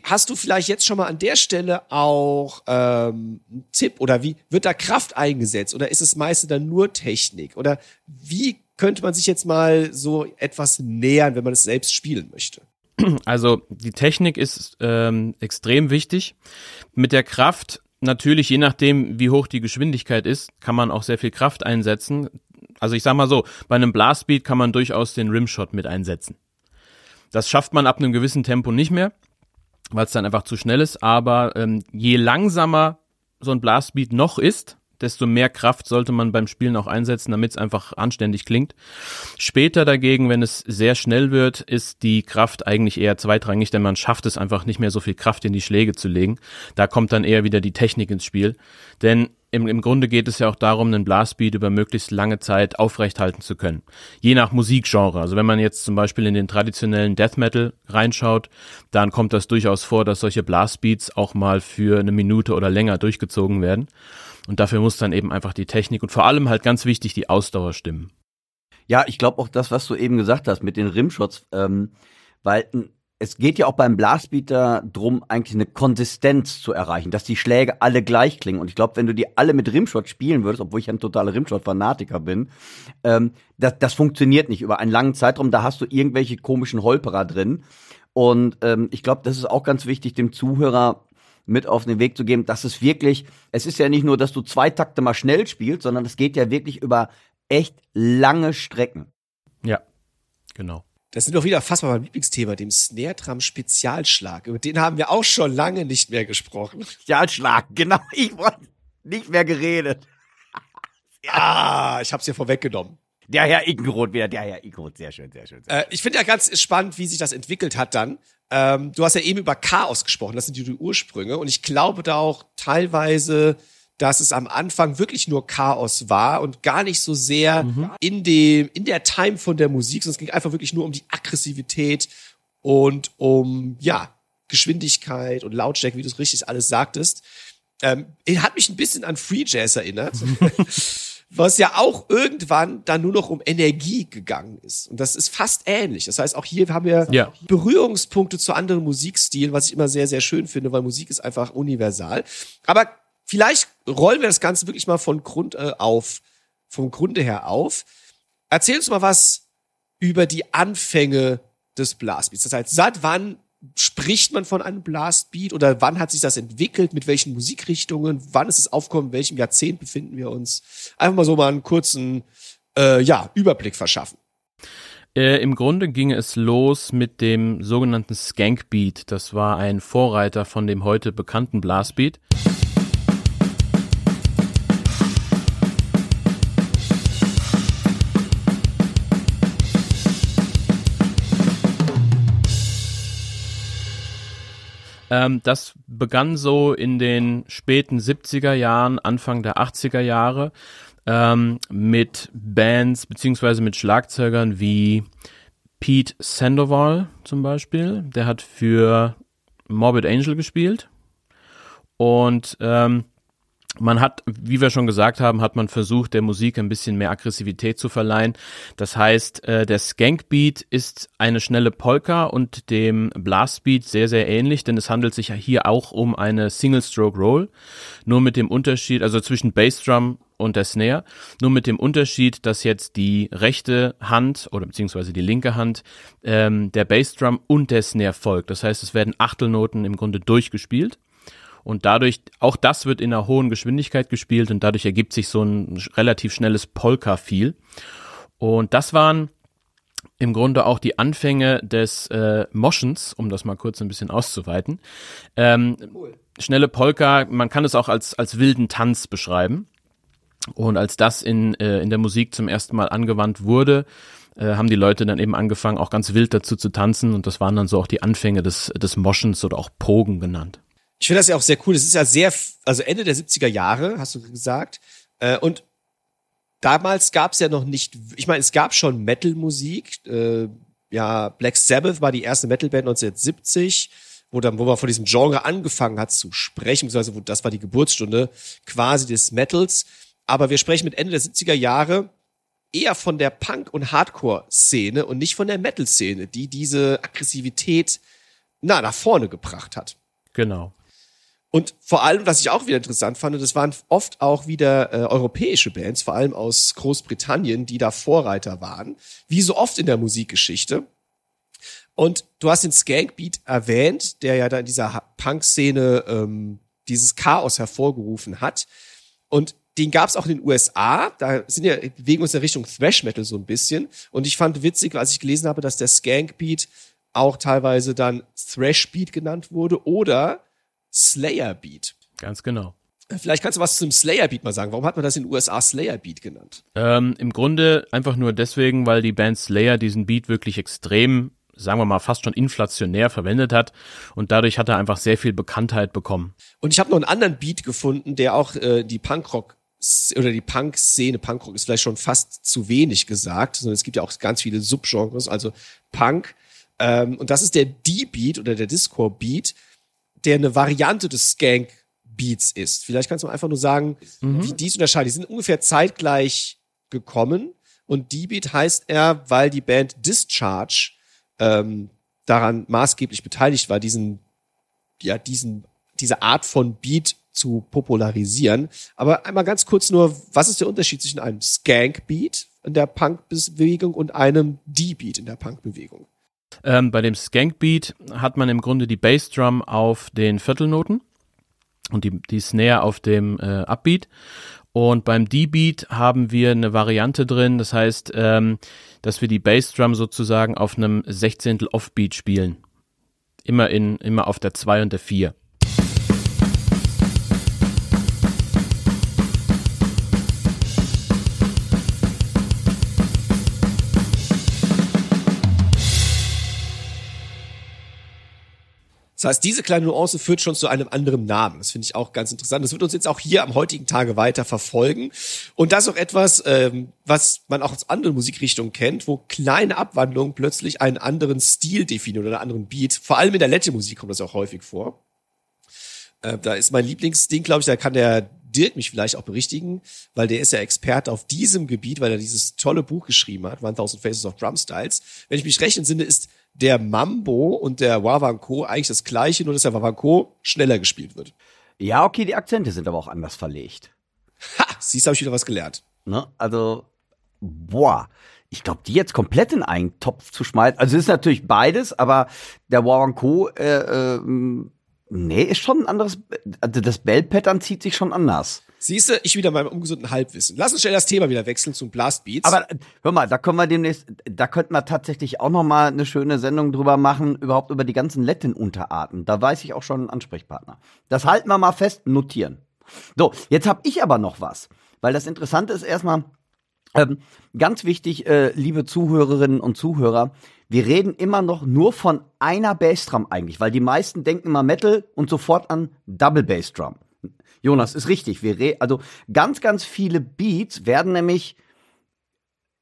hast du vielleicht jetzt schon mal an der Stelle auch ähm, einen Tipp oder wie wird da Kraft eingesetzt oder ist es meiste dann nur Technik oder wie könnte man sich jetzt mal so etwas nähern, wenn man es selbst spielen möchte? Also die Technik ist ähm, extrem wichtig. Mit der Kraft, natürlich je nachdem, wie hoch die Geschwindigkeit ist, kann man auch sehr viel Kraft einsetzen. Also ich sag mal so, bei einem Blastbeat kann man durchaus den Rimshot mit einsetzen. Das schafft man ab einem gewissen Tempo nicht mehr, weil es dann einfach zu schnell ist. Aber ähm, je langsamer so ein Blastbeat noch ist, desto mehr Kraft sollte man beim Spielen auch einsetzen, damit es einfach anständig klingt. Später dagegen, wenn es sehr schnell wird, ist die Kraft eigentlich eher zweitrangig, denn man schafft es einfach nicht mehr so viel Kraft in die Schläge zu legen. Da kommt dann eher wieder die Technik ins Spiel. Denn im, im Grunde geht es ja auch darum, einen Blastbeat über möglichst lange Zeit aufrechthalten zu können. Je nach Musikgenre. Also wenn man jetzt zum Beispiel in den traditionellen Death Metal reinschaut, dann kommt das durchaus vor, dass solche Blastbeats auch mal für eine Minute oder länger durchgezogen werden. Und dafür muss dann eben einfach die Technik und vor allem halt ganz wichtig die Ausdauer stimmen. Ja, ich glaube auch das, was du eben gesagt hast mit den Rimshots, ähm, weil es geht ja auch beim Blastbeater drum, eigentlich eine Konsistenz zu erreichen, dass die Schläge alle gleich klingen. Und ich glaube, wenn du die alle mit Rimshot spielen würdest, obwohl ich ein totaler Rimshot-Fanatiker bin, ähm, das, das funktioniert nicht über einen langen Zeitraum. Da hast du irgendwelche komischen Holperer drin. Und ähm, ich glaube, das ist auch ganz wichtig, dem Zuhörer mit auf den Weg zu geben, dass es wirklich, es ist ja nicht nur, dass du zwei Takte mal schnell spielst, sondern es geht ja wirklich über echt lange Strecken. Ja, genau. Das sind doch wieder fast mal mein Lieblingsthema, dem Snare Drum Spezialschlag. Über den haben wir auch schon lange nicht mehr gesprochen. Spezialschlag, genau. Ich wollte nicht mehr geredet. Ja, ich hab's hier vorweggenommen. Der Herr Ickenroth wieder, der Herr Ickenroth, sehr schön, sehr schön. Sehr Äh, ich finde ja ganz spannend, wie sich das entwickelt hat dann. Ähm, du hast ja eben über Chaos gesprochen, das sind die Ursprünge. Und ich glaube da auch teilweise, dass es am Anfang wirklich nur Chaos war und gar nicht so sehr in dem, in der Time von der Musik, sondern es ging einfach wirklich nur um die Aggressivität und um, ja, Geschwindigkeit und Lautstärke, wie du es richtig alles sagtest. Ähm, hat mich ein bisschen an Free Jazz erinnert. was ja auch irgendwann dann nur noch um Energie gegangen ist. Und das ist fast ähnlich. Das heißt, auch hier haben wir Ja. Berührungspunkte zu anderen Musikstilen, was ich immer sehr, sehr schön finde, weil Musik ist einfach universal. Aber vielleicht rollen wir das Ganze wirklich mal von Grund äh, auf, vom Grunde her auf. Erzähl uns mal was über die Anfänge des Blastbeats. Das heißt, seit wann spricht man von einem Blastbeat oder wann hat sich das entwickelt, mit welchen Musikrichtungen, wann ist es aufgekommen, in welchem Jahrzehnt befinden wir uns? Einfach mal so mal einen kurzen äh, ja, Überblick verschaffen. Äh, Im Grunde ging es los mit dem sogenannten Skank Beat. Das war ein Vorreiter von dem heute bekannten Blastbeat. Ähm, das begann so in den späten 70er Jahren, Anfang der 80er Jahre ähm, mit Bands beziehungsweise mit Schlagzeugern wie Pete Sandoval zum Beispiel. Der hat für Morbid Angel gespielt. Und ähm, man hat, wie wir schon gesagt haben, hat man versucht, der Musik ein bisschen mehr Aggressivität zu verleihen. Das heißt, äh, der Skankbeat ist eine schnelle Polka und dem Blastbeat sehr, sehr ähnlich, denn es handelt sich ja hier auch um eine Single-Stroke-Roll. Nur mit dem Unterschied, also zwischen Bassdrum und der Snare, nur mit dem Unterschied, dass jetzt die rechte Hand oder beziehungsweise die linke Hand ähm, der Bassdrum und der Snare folgt. Das heißt, es werden Achtelnoten im Grunde durchgespielt. Und dadurch, auch das wird in einer hohen Geschwindigkeit gespielt und dadurch ergibt sich so ein relativ schnelles Polka-Feel. Und das waren im Grunde auch die Anfänge des äh, Moschens, um das mal kurz ein bisschen auszuweiten. Ähm, schnelle Polka, man kann es auch als, als wilden Tanz beschreiben. Und als das in, äh, in der Musik zum ersten Mal angewandt wurde, äh, haben die Leute dann eben angefangen, auch ganz wild dazu zu tanzen. Und das waren dann so auch die Anfänge des, des Moschens oder auch Pogen genannt. Ich finde das ja auch sehr cool. Das ist ja sehr, also Ende der 70er Jahre, hast du gesagt. Äh, und damals gab es ja noch nicht, ich meine, es gab schon Metal-Musik. Äh, ja, Black Sabbath war die erste Metal-Band 1970, wo dann, wo man von diesem Genre angefangen hat zu sprechen, beziehungsweise wo, das war die Geburtsstunde quasi des Metals. Aber wir sprechen mit Ende der 70er Jahre eher von der Punk- und Hardcore-Szene und nicht von der Metal-Szene, die diese Aggressivität na, nach vorne gebracht hat. Genau. Und vor allem, was ich auch wieder interessant fand, das waren oft auch wieder äh, europäische Bands, vor allem aus Großbritannien, die da Vorreiter waren, wie so oft in der Musikgeschichte. Und du hast den Skankbeat erwähnt, der ja da in dieser Punk-Szene ähm, dieses Chaos hervorgerufen hat. Und den gab es auch in den USA. Da sind ja bewegen uns in Richtung Thrash Metal so ein bisschen. Und ich fand witzig, als ich gelesen habe, dass der Skankbeat auch teilweise dann Thrash Beat genannt wurde oder Slayer Beat. Ganz genau. Vielleicht kannst du was zum Slayer Beat mal sagen. Warum hat man das in den USA Slayer Beat genannt? Ähm, Im Grunde einfach nur deswegen, weil die Band Slayer diesen Beat wirklich extrem, sagen wir mal, fast schon inflationär verwendet hat und dadurch hat er einfach sehr viel Bekanntheit bekommen. Und ich habe noch einen anderen Beat gefunden, der auch äh, die Punkrock oder die Punk-Szene, Punkrock ist vielleicht schon fast zu wenig gesagt, sondern es gibt ja auch ganz viele Subgenres, also Punk. Ähm, und das ist der D-Beat oder der Discord-Beat, der eine Variante des Skank-Beats ist. Vielleicht kannst du einfach nur sagen, wie die es unterscheiden. Die sind ungefähr zeitgleich gekommen und D-Beat heißt er, weil die Band Discharge ähm, daran maßgeblich beteiligt war, diesen, ja, diesen, diese Art von Beat zu popularisieren. Aber einmal ganz kurz nur, was ist der Unterschied zwischen einem Skank-Beat in der Punk-Bewegung und einem D-Beat in der Punk-Bewegung? Ähm, bei dem Skank-Beat hat man im Grunde die Bassdrum auf den Viertelnoten und die, die Snare auf dem äh, Upbeat. Und beim D-Beat haben wir eine Variante drin, das heißt, ähm, dass wir die Bassdrum sozusagen auf einem Sechzehntel Offbeat spielen. Immer in, immer auf der 2 und der 4. Das heißt, diese kleine Nuance führt schon zu einem anderen Namen. Das finde ich auch ganz interessant. Das wird uns jetzt auch hier am heutigen Tage weiter verfolgen. Und das ist auch etwas, ähm, was man auch aus anderen Musikrichtungen kennt, wo kleine Abwandlungen plötzlich einen anderen Stil definieren oder einen anderen Beat. Vor allem in der Latin-Musik kommt das auch häufig vor. Äh, da ist mein Lieblingsding, glaube ich, da kann der Dirk mich vielleicht auch berichtigen, weil der ist ja Experte auf diesem Gebiet, weil er dieses tolle Buch geschrieben hat, 1000 Faces of Drum Styles. Wenn ich mich recht entsinne, ist der Mambo und der Wawanko eigentlich das gleiche, nur dass der Wawanko schneller gespielt wird. Ja, okay, die Akzente sind aber auch anders verlegt. Ha, siehst, habe ich wieder was gelernt. Ne? Also, boah, ich glaube, die jetzt komplett in einen Topf zu schmeißen. Also es ist natürlich beides, aber der Wawanko, äh, äh, nee, ist schon ein anderes. Also das Bell-Pattern zieht sich schon anders. Siehst du, ich wieder meinem ungesunden Halbwissen. Lass uns schnell das Thema wieder wechseln zum Blastbeats. Aber hör mal, da können wir demnächst, da könnten wir tatsächlich auch noch mal eine schöne Sendung drüber machen, überhaupt über die ganzen Latin-Unterarten. Da weiß ich auch schon einen Ansprechpartner. Das halten wir mal fest, notieren. So, jetzt habe ich aber noch was, weil das Interessante ist erstmal, ähm, ganz wichtig, äh, liebe Zuhörerinnen und Zuhörer, wir reden immer noch nur von einer Bassdrum eigentlich, weil die meisten denken immer Metal und sofort an Double Bassdrum. Jonas, ist richtig. Wir also ganz, ganz viele Beats werden nämlich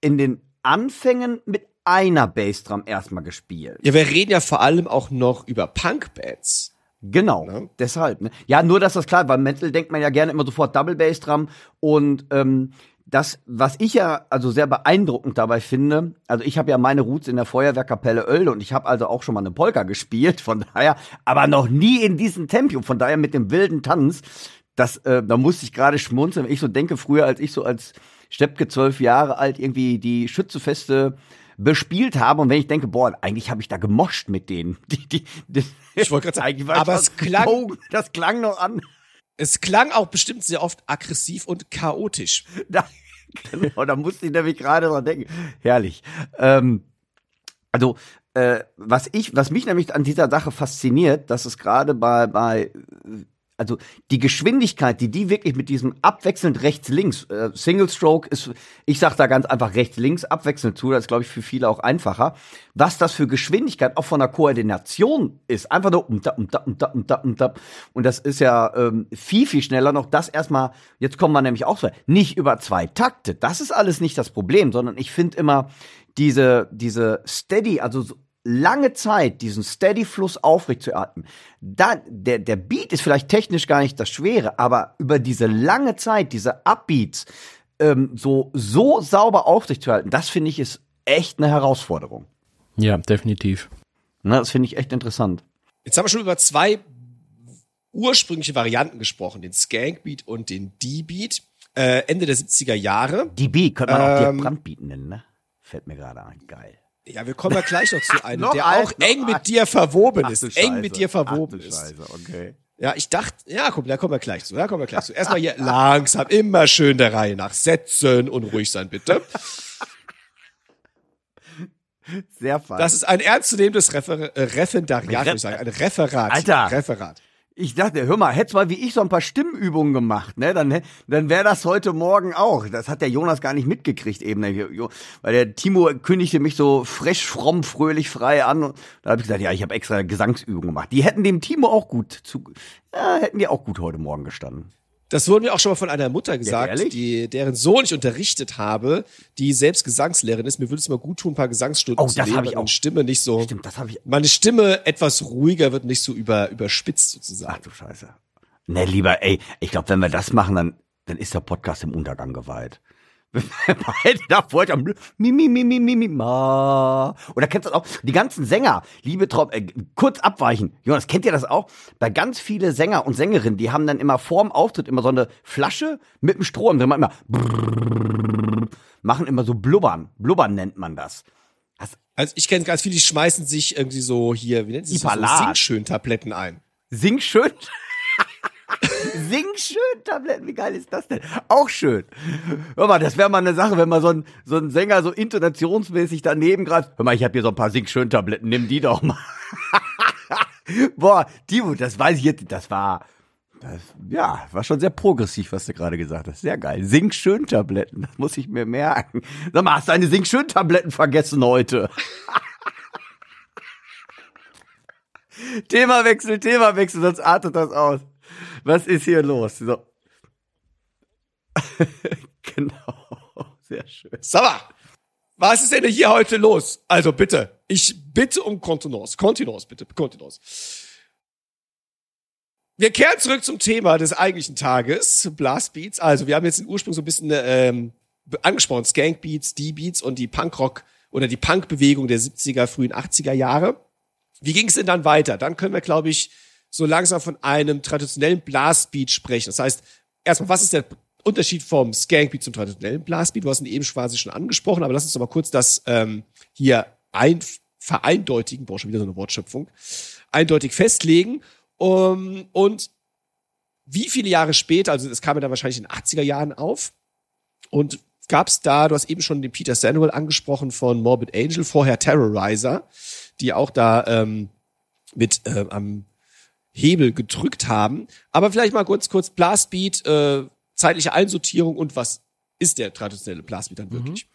in den Anfängen mit einer Bassdrum erstmal gespielt. ja, wir reden ja vor allem auch noch über Punk-Bands. Genau, Ne? deshalb. Ne? Ja, nur, dass das klar, weil Metal denkt man ja gerne immer sofort Double Bass dran und ähm, das, was ich ja also sehr beeindruckend dabei finde, also ich habe ja meine Roots in der Feuerwehrkapelle Oelde und ich habe also auch schon mal eine Polka gespielt, von daher, aber noch nie in diesem Tempo, von daher mit dem wilden Tanz, das, äh, da musste ich gerade schmunzeln, wenn ich so denke, früher als ich so als Steppke zwölf Jahre alt irgendwie die Schützefeste bespielt habe und wenn ich denke, boah, eigentlich habe ich da gemoscht mit denen. Die, die, die, Ich wollte gerade sagen, aber es klang- Oh, das klang noch an. Es klang auch bestimmt sehr oft aggressiv und chaotisch. Da, genau, da musste ich nämlich gerade dran denken. Herrlich. Ähm, also, äh, was ich, was mich nämlich an dieser Sache fasziniert, dass es gerade bei, bei, also die Geschwindigkeit, die die wirklich mit diesem abwechselnd rechts-links, äh, Single Stroke ist, ich sag da ganz einfach rechts-links abwechselnd zu, das ist glaube ich für viele auch einfacher, was das für Geschwindigkeit auch von der Koordination ist, einfach nur um da, um da, um da, um da, um da. und das ist ja ähm, viel, viel schneller noch, das erstmal, jetzt kommen wir nämlich auch so, nicht über zwei Takte, das ist alles nicht das Problem, sondern ich finde immer diese, diese Steady, also so lange Zeit diesen Steady-Fluss aufrecht zu atmen. Da, der, der Beat ist vielleicht technisch gar nicht das Schwere, aber über diese lange Zeit, diese Upbeats, ähm, so, so sauber aufrecht zu halten, das finde ich ist echt eine Herausforderung. Ja, definitiv. Ne, das finde ich echt interessant. Jetzt haben wir schon über zwei ursprüngliche Varianten gesprochen, den Skankbeat und den D-Beat. Äh, Ende der 70er Jahre. Beat könnte man auch Ähm, Dirk Brandbeat nennen, ne? Fällt mir gerade ein. Geil. Ja, wir kommen ja gleich noch zu einem, Noch der auch eng mit dir verwoben Ach ist. du Eng Scheiße. mit dir verwoben Ach ist. Scheiße, okay. Ja, ich dachte, ja, komm, da kommen wir gleich zu. Da kommen wir gleich zu. Erstmal hier langsam, immer schön der Reihe nach. Setzen und ruhig sein, bitte. Sehr fein. Das ist ein ernstzunehmendes Refer äh, Referendariat, würde ich sagen. Ein Referat. Alter. Referat. Ich dachte, hör mal, hättest mal wie ich so ein paar Stimmübungen gemacht, ne? Dann, dann wäre das heute Morgen auch. Das hat der Jonas gar nicht mitgekriegt eben. ne? Weil der Timo kündigte mich so frisch, fromm, fröhlich, frei an. Und da habe ich gesagt, ja, ich habe extra Gesangsübungen gemacht. Die hätten dem Timo auch gut zu, ja, hätten die auch gut heute Morgen gestanden. Das wurde mir auch schon mal von einer Mutter gesagt, ehrlich? die, deren Sohn ich unterrichtet habe, die selbst Gesangslehrerin ist. Mir würde es mal gut tun, ein paar Gesangsstunden Oh, zu das nehmen, ich weil meine auch. Stimme nicht so, Stimmt, das habe ich. meine Stimme etwas ruhiger wird, nicht so über, überspitzt Ach sozusagen. du Scheiße. Ne, lieber, ey, ich glaube, wenn wir das machen, dann, dann ist der Podcast im Untergang geweiht. Beide da vorher am mi, mi, mi, mi, mi, mi, ma. Oder kennst du das auch? Die ganzen Sänger, liebe Trom, äh, kurz abweichen. Jonas, kennt ihr das auch? Bei ganz viele Sänger und Sängerinnen, die haben dann immer vorm Auftritt immer so eine Flasche mit einem Strom drin, immer brrrr, machen immer so blubbern. Blubbern nennt man das. das Also ich kenne ganz viele, die schmeißen sich irgendwie so hier, wie nennt sich das? So. Singschön-Tabletten ein. Sing schön. Sing schön Tabletten, wie geil ist das denn? Auch schön. Hör mal, das wäre mal eine Sache, wenn mal so ein, so ein Sänger so intonationsmäßig daneben greift. Hör mal, ich habe hier so ein paar Sing schön Tabletten, nimm die doch mal. Boah, Timo, das weiß ich jetzt, das war, das, ja, war schon sehr progressiv, was du gerade gesagt hast. Sehr geil. Sing schön Tabletten, das muss ich mir merken. Sag mal, hast du deine Sing schön Tabletten vergessen heute? Themawechsel, Themawechsel, sonst artet das aus. Was ist hier los? So. genau, sehr schön. Sag mal, was ist denn hier heute los? Also bitte, ich bitte um Kontenance. Kontenance, bitte, Kontenance. Wir kehren zurück zum Thema des eigentlichen Tages, Blastbeats. Also wir haben jetzt den Ursprung so ein bisschen ähm, angesprochen, Skankbeats, D-Beats und die Punkrock oder die Punkbewegung der 70er, frühen 80er Jahre. Wie ging es denn dann weiter? Dann können wir, glaube ich, so langsam von einem traditionellen Blastbeat sprechen. Das heißt, erstmal, was ist der Unterschied vom Skankbeat zum traditionellen Blastbeat? Du hast ihn eben quasi schon angesprochen, aber lass uns doch mal kurz das ähm, hier ein, vereindeutigen, boah, schon wieder so eine Wortschöpfung, eindeutig festlegen. Um, und wie viele Jahre später, also das kam ja dann wahrscheinlich in den 80er Jahren auf, und gab es da, du hast eben schon den Peter Samuel angesprochen von Morbid Angel, vorher Terrorizer, die auch da ähm, mit äh, am Hebel gedrückt haben. Aber vielleicht mal kurz, kurz Blastbeat, äh, zeitliche Einsortierung und was ist der traditionelle Blastbeat dann wirklich?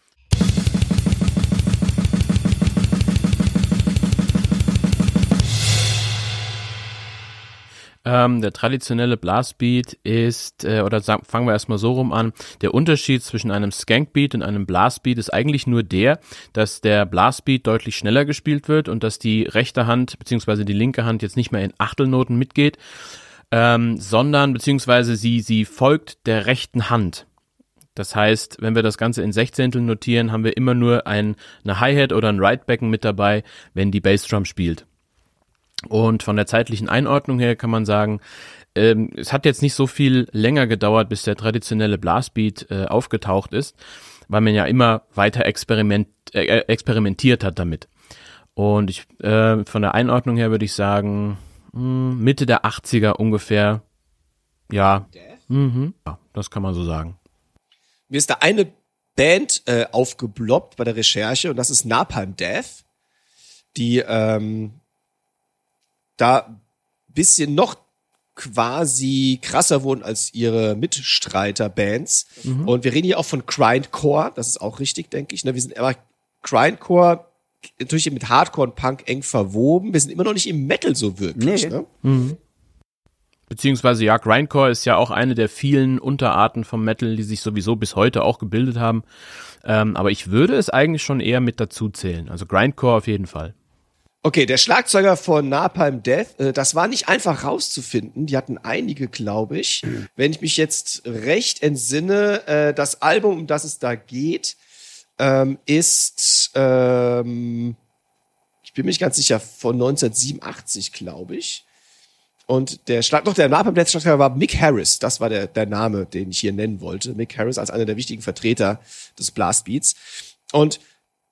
Ähm, der traditionelle Blastbeat ist, äh, oder sagen, fangen wir erstmal so rum an, der Unterschied zwischen einem Skankbeat und einem Blastbeat ist eigentlich nur der, dass der Blastbeat deutlich schneller gespielt wird und dass die rechte Hand beziehungsweise die linke Hand jetzt nicht mehr in Achtelnoten mitgeht, ähm, sondern beziehungsweise sie, sie folgt der rechten Hand. Das heißt, wenn wir das Ganze in Sechzehntel notieren, haben wir immer nur ein, eine Hi-Hat oder ein Right-Becken mit dabei, wenn die Bassdrum spielt. Und von der zeitlichen Einordnung her kann man sagen, ähm, es hat jetzt nicht so viel länger gedauert, bis der traditionelle Blastbeat äh, aufgetaucht ist, weil man ja immer weiter experiment, äh, experimentiert hat damit. Und ich, äh, von der Einordnung her würde ich sagen, mh, Mitte der 80er ungefähr. Ja, mhm, ja, das kann man so sagen. Mir ist da eine Band äh, aufgebloppt bei der Recherche und das ist Napalm Death, die ähm, da bisschen noch quasi krasser wurden als ihre Mitstreiter-Bands. Und wir reden hier auch von Grindcore, das ist auch richtig, denke ich. Ne? Wir sind aber Grindcore natürlich mit Hardcore und Punk eng verwoben. Wir sind immer noch nicht im Metal so wirklich. Nee. Ne? Beziehungsweise ja, Grindcore ist ja auch eine der vielen Unterarten vom Metal, die sich sowieso bis heute auch gebildet haben. Ähm, aber ich würde es eigentlich schon eher mit dazu zählen. Also Grindcore auf jeden Fall. Okay, der Schlagzeuger von Napalm Death, äh, das war nicht einfach rauszufinden. Die hatten einige, glaube ich. Wenn ich mich jetzt recht entsinne, äh, das Album, um das es da geht, ähm, ist, ähm, ich bin mir nicht ganz sicher, von 1987, glaube ich. Und der Schlag, doch der Napalm Death Schlagzeuger war Mick Harris. Das war der, der Name, den ich hier nennen wollte. Mick Harris als einer der wichtigen Vertreter des Blastbeats. Und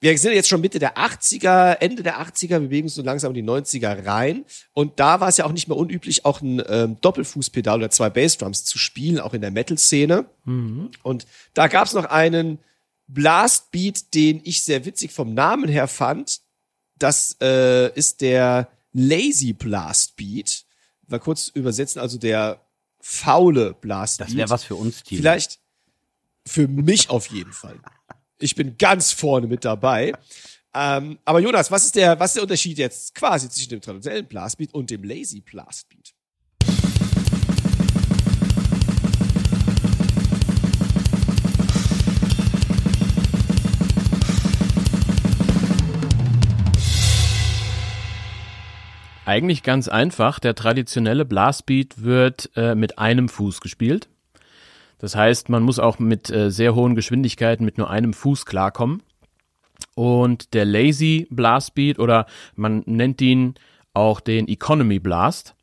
wir sind jetzt schon Mitte der 80er, Ende der 80er, wir bewegen uns so langsam in die 90er rein. Und da war es ja auch nicht mehr unüblich, auch ein ähm, Doppelfußpedal oder zwei Bassdrums zu spielen, auch in der Metal-Szene. Und da gab es noch einen Blastbeat, den ich sehr witzig vom Namen her fand. Das äh, ist der Lazy Blastbeat. Mal kurz übersetzen, also der faule Blastbeat. Das wäre was für uns, Timo. Vielleicht für mich auf jeden Fall. Ich bin ganz vorne mit dabei. Ähm, aber Jonas, was ist der, was ist der Unterschied jetzt quasi zwischen dem traditionellen Blastbeat und dem Lazy Blastbeat? Eigentlich ganz einfach. Der traditionelle Blastbeat wird äh, mit einem Fuß gespielt. Das heißt, man muss auch mit äh, sehr hohen Geschwindigkeiten mit nur einem Fuß klarkommen. Und der Lazy Blast Beat oder man nennt ihn auch den Economy Blast.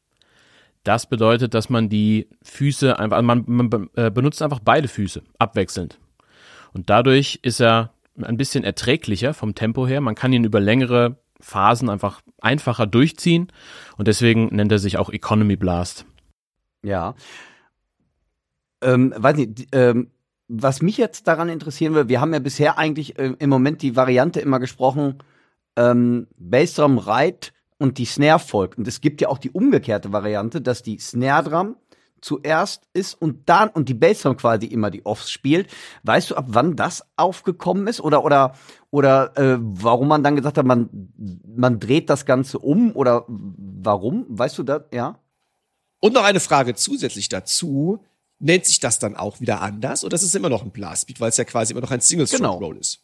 Das bedeutet, dass man die Füße einfach, also man, man äh, benutzt einfach beide Füße abwechselnd. Und dadurch ist er ein bisschen erträglicher vom Tempo her. Man kann ihn über längere Phasen einfach einfacher durchziehen und deswegen nennt er sich auch Economy Blast. Ja. Ähm, weiß nicht, ähm, was mich jetzt daran interessieren würde, wir haben ja bisher eigentlich äh, im Moment die Variante immer gesprochen, ähm, Bassdrum Reit und die Snare folgt. Und es gibt ja auch die umgekehrte Variante, dass die Snare Drum zuerst ist und dann und die Bassdrum quasi immer die Offs spielt. Weißt du, ab wann das aufgekommen ist oder oder oder äh, warum man dann gesagt hat, man man dreht das Ganze um oder warum? Weißt du das? Ja. Und noch eine Frage zusätzlich dazu. Nennt sich das dann auch wieder anders oder ist es immer noch ein Blastbeat, weil es ja quasi immer noch ein Single-Stroke-Roll Genau. ist?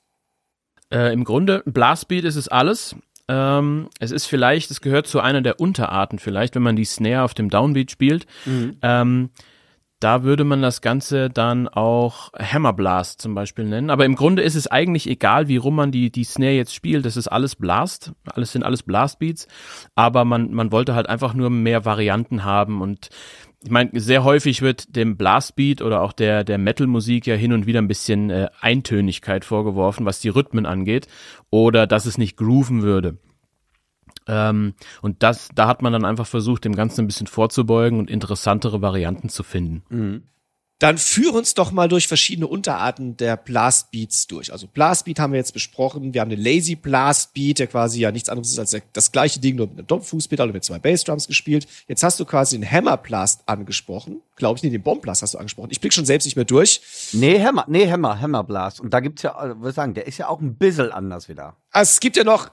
Äh, Im Grunde, Blastbeat ist es alles. Ähm, es ist vielleicht, es gehört zu einer der Unterarten vielleicht, wenn man die Snare auf dem Downbeat spielt. Ähm, da würde man das Ganze dann auch Hammerblast zum Beispiel nennen. Aber im Grunde ist es eigentlich egal, wie rum man die, die Snare jetzt spielt. Das ist alles Blast. Alles sind alles Blastbeats. Aber man, man wollte halt einfach nur mehr Varianten haben und ich meine, sehr häufig wird dem Blastbeat oder auch der, der Metal-Musik ja hin und wieder ein bisschen äh, Eintönigkeit vorgeworfen, was die Rhythmen angeht, oder dass es nicht grooven würde. Ähm, und das, da hat man dann einfach versucht, dem Ganzen ein bisschen vorzubeugen und interessantere Varianten zu finden. Dann führ uns doch mal durch verschiedene Unterarten der Blastbeats durch. Also Blastbeat haben wir jetzt besprochen. Wir haben den Lazy Blastbeat, der quasi ja nichts anderes ist als das gleiche Ding, nur mit einem Doppelfußpedal und mit zwei Bassdrums gespielt. Jetzt hast du quasi den Hammer Blast angesprochen. Glaube ich, nee, den Bomb Blast hast du angesprochen. Ich blick schon selbst nicht mehr durch. Nee, Hammer, nee, Hammer, Hammerblast. Und da gibt's ja, äh, würde ich sagen, der ist ja auch ein bisschen anders wieder. Also es gibt ja noch,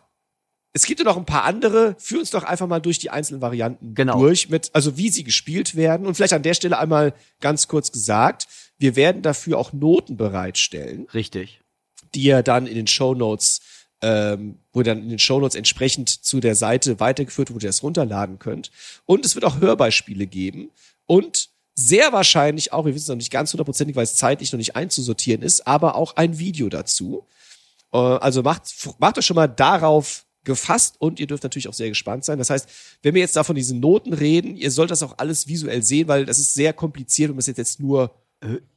es gibt ja noch ein paar andere. Führ uns doch einfach mal durch die einzelnen Varianten Genau. durch, mit, also wie sie gespielt werden. Und vielleicht an der Stelle einmal ganz kurz gesagt, wir werden dafür auch Noten bereitstellen. Richtig. die ihr dann in den Shownotes, ähm, wo ihr dann in den Shownotes entsprechend zu der Seite weitergeführt, wo ihr das runterladen könnt. Und es wird auch Hörbeispiele geben und sehr wahrscheinlich auch, wir wissen es noch nicht ganz hundertprozentig, weil es zeitlich noch nicht einzusortieren ist, aber auch ein Video dazu. Äh, also macht, macht euch schon mal darauf gefasst und ihr dürft natürlich auch sehr gespannt sein. Das heißt, wenn wir jetzt da von diesen Noten reden, ihr sollt das auch alles visuell sehen, weil das ist sehr kompliziert, wenn man es jetzt, nur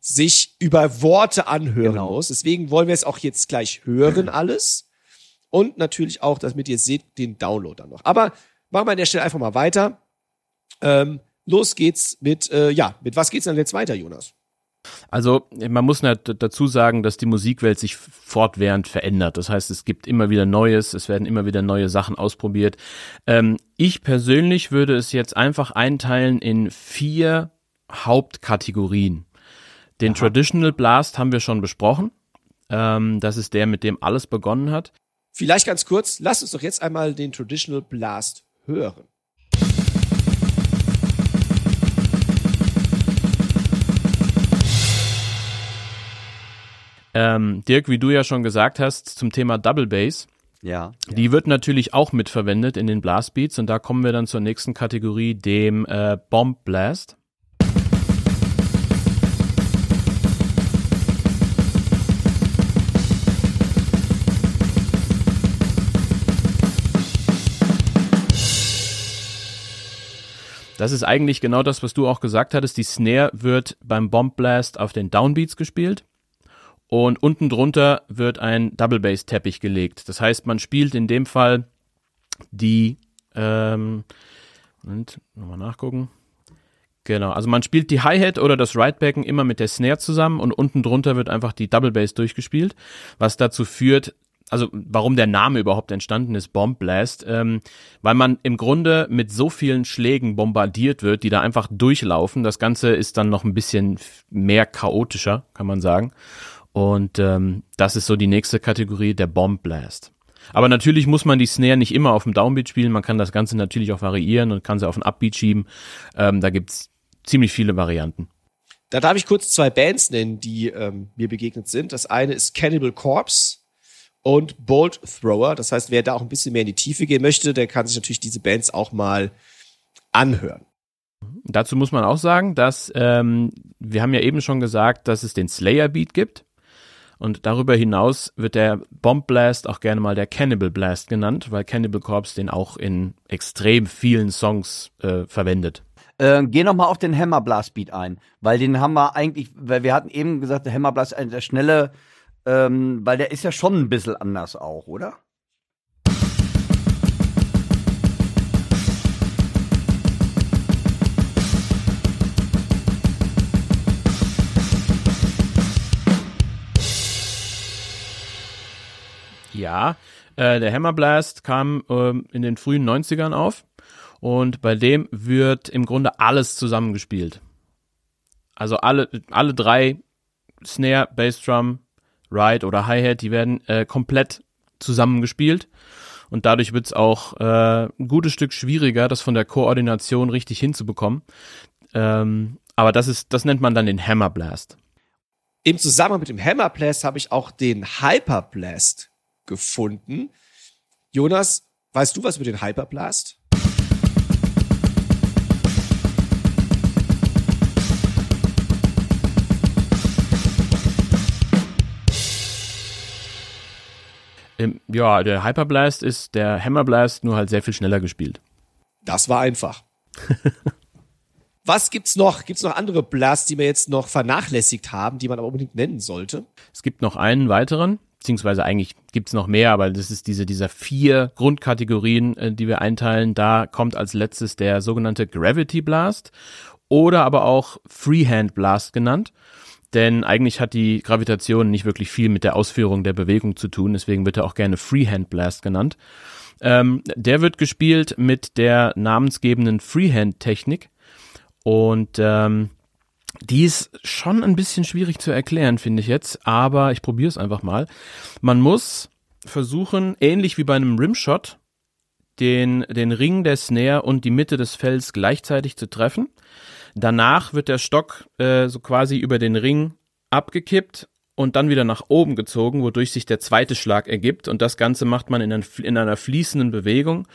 sich über Worte anhören Genau. muss. Deswegen wollen wir es auch jetzt gleich hören alles. Und natürlich auch, damit ihr seht, den Download dann noch. Aber machen wir an der Stelle einfach mal weiter. Ähm, los geht's mit, äh, ja, mit was geht's denn jetzt weiter, Jonas? Also man muss halt dazu sagen, dass die Musikwelt sich fortwährend verändert. Das heißt, es gibt immer wieder Neues, es werden immer wieder neue Sachen ausprobiert. Ähm, ich persönlich würde es jetzt einfach einteilen in vier Hauptkategorien. Den Traditional Blast haben wir schon besprochen. Ähm, das ist der, mit dem alles begonnen hat. Vielleicht ganz kurz, lasst uns doch jetzt einmal den Traditional Blast hören. Ähm, Dirk, wie du ja schon gesagt hast, zum Thema Double Bass. Ja. Die wird natürlich auch mitverwendet in den Blastbeats und da kommen wir dann zur nächsten Kategorie, dem äh, Bomb Blast. Das ist eigentlich genau das, was du auch gesagt hattest. Die Snare wird beim Bomb Blast auf den Downbeats gespielt und unten drunter wird ein Double Bass Teppich gelegt. Das heißt, man spielt in dem Fall die ähm, und nochmal nachgucken. Genau, also man spielt die Hi-Hat oder das Ride-Becken immer mit der Snare zusammen und unten drunter wird einfach die Double Bass durchgespielt, was dazu führt, also warum der Name überhaupt entstanden ist, Bomb Blast, ähm, weil man im Grunde mit so vielen Schlägen bombardiert wird, die da einfach durchlaufen. Das Ganze ist dann noch ein bisschen mehr chaotischer, kann man sagen. Und ähm, das ist so die nächste Kategorie, der Bomb Blast. Aber natürlich muss man die Snare nicht immer auf dem Downbeat spielen. Man kann das Ganze natürlich auch variieren und kann sie auf den Upbeat schieben. Ähm, da gibt's ziemlich viele Varianten. Da darf ich kurz zwei Bands nennen, die ähm, mir begegnet sind. Das eine ist Cannibal Corpse und Bolt Thrower. Das heißt, wer da auch ein bisschen mehr in die Tiefe gehen möchte, der kann sich natürlich diese Bands auch mal anhören. Dazu muss man auch sagen, dass ähm, wir haben ja eben schon gesagt, dass es den Slayer Beat gibt. Und darüber hinaus wird der Bomb Blast auch gerne mal der Cannibal Blast genannt, weil Cannibal Corpse den auch in extrem vielen Songs äh, verwendet. Äh, geh noch mal auf den Hammer Blast Beat ein, weil den haben wir eigentlich, weil wir hatten eben gesagt, der Hammer Blast ist der schnelle, ähm, weil der ist ja schon ein bisschen anders auch, oder? Ja, äh, der Hammer Blast kam äh, in den frühen 90ern auf und bei dem wird im Grunde alles zusammengespielt. Also alle, alle drei Snare, Bassdrum, Ride oder Hi-Hat, die werden äh, komplett zusammengespielt und dadurch wird es auch äh, ein gutes Stück schwieriger, das von der Koordination richtig hinzubekommen. Ähm, aber das ist, das nennt man dann den Hammer Blast. Im Zusammenhang mit dem Hammer Blast habe ich auch den Hyper Blast gefunden. Jonas, weißt du was über den Hyper Blast? Ähm, ja, der Hyper Blast ist der Hammer Blast, nur halt sehr viel schneller gespielt. Das war einfach. Was gibt's noch? Gibt's noch andere Blasts, die wir jetzt noch vernachlässigt haben, die man aber unbedingt nennen sollte? Es gibt noch einen weiteren, beziehungsweise eigentlich gibt's noch mehr, aber das ist diese dieser vier Grundkategorien, äh, die wir einteilen. Da kommt als letztes der sogenannte Gravity Blast oder aber auch Freehand Blast genannt. Denn eigentlich hat die Gravitation nicht wirklich viel mit der Ausführung der Bewegung zu tun, deswegen wird er auch gerne Freehand Blast genannt. Ähm, der wird gespielt mit der namensgebenden Freehand-Technik und ähm, die ist schon ein bisschen schwierig zu erklären, finde ich jetzt, aber ich probiere es einfach mal. Man muss versuchen, ähnlich wie bei einem Rimshot, den, den Ring der Snare und die Mitte des Fells gleichzeitig zu treffen. Danach wird der Stock äh, so quasi über den Ring abgekippt und dann wieder nach oben gezogen, wodurch sich der zweite Schlag ergibt. Und das Ganze macht man in, ein, in einer fließenden Bewegung.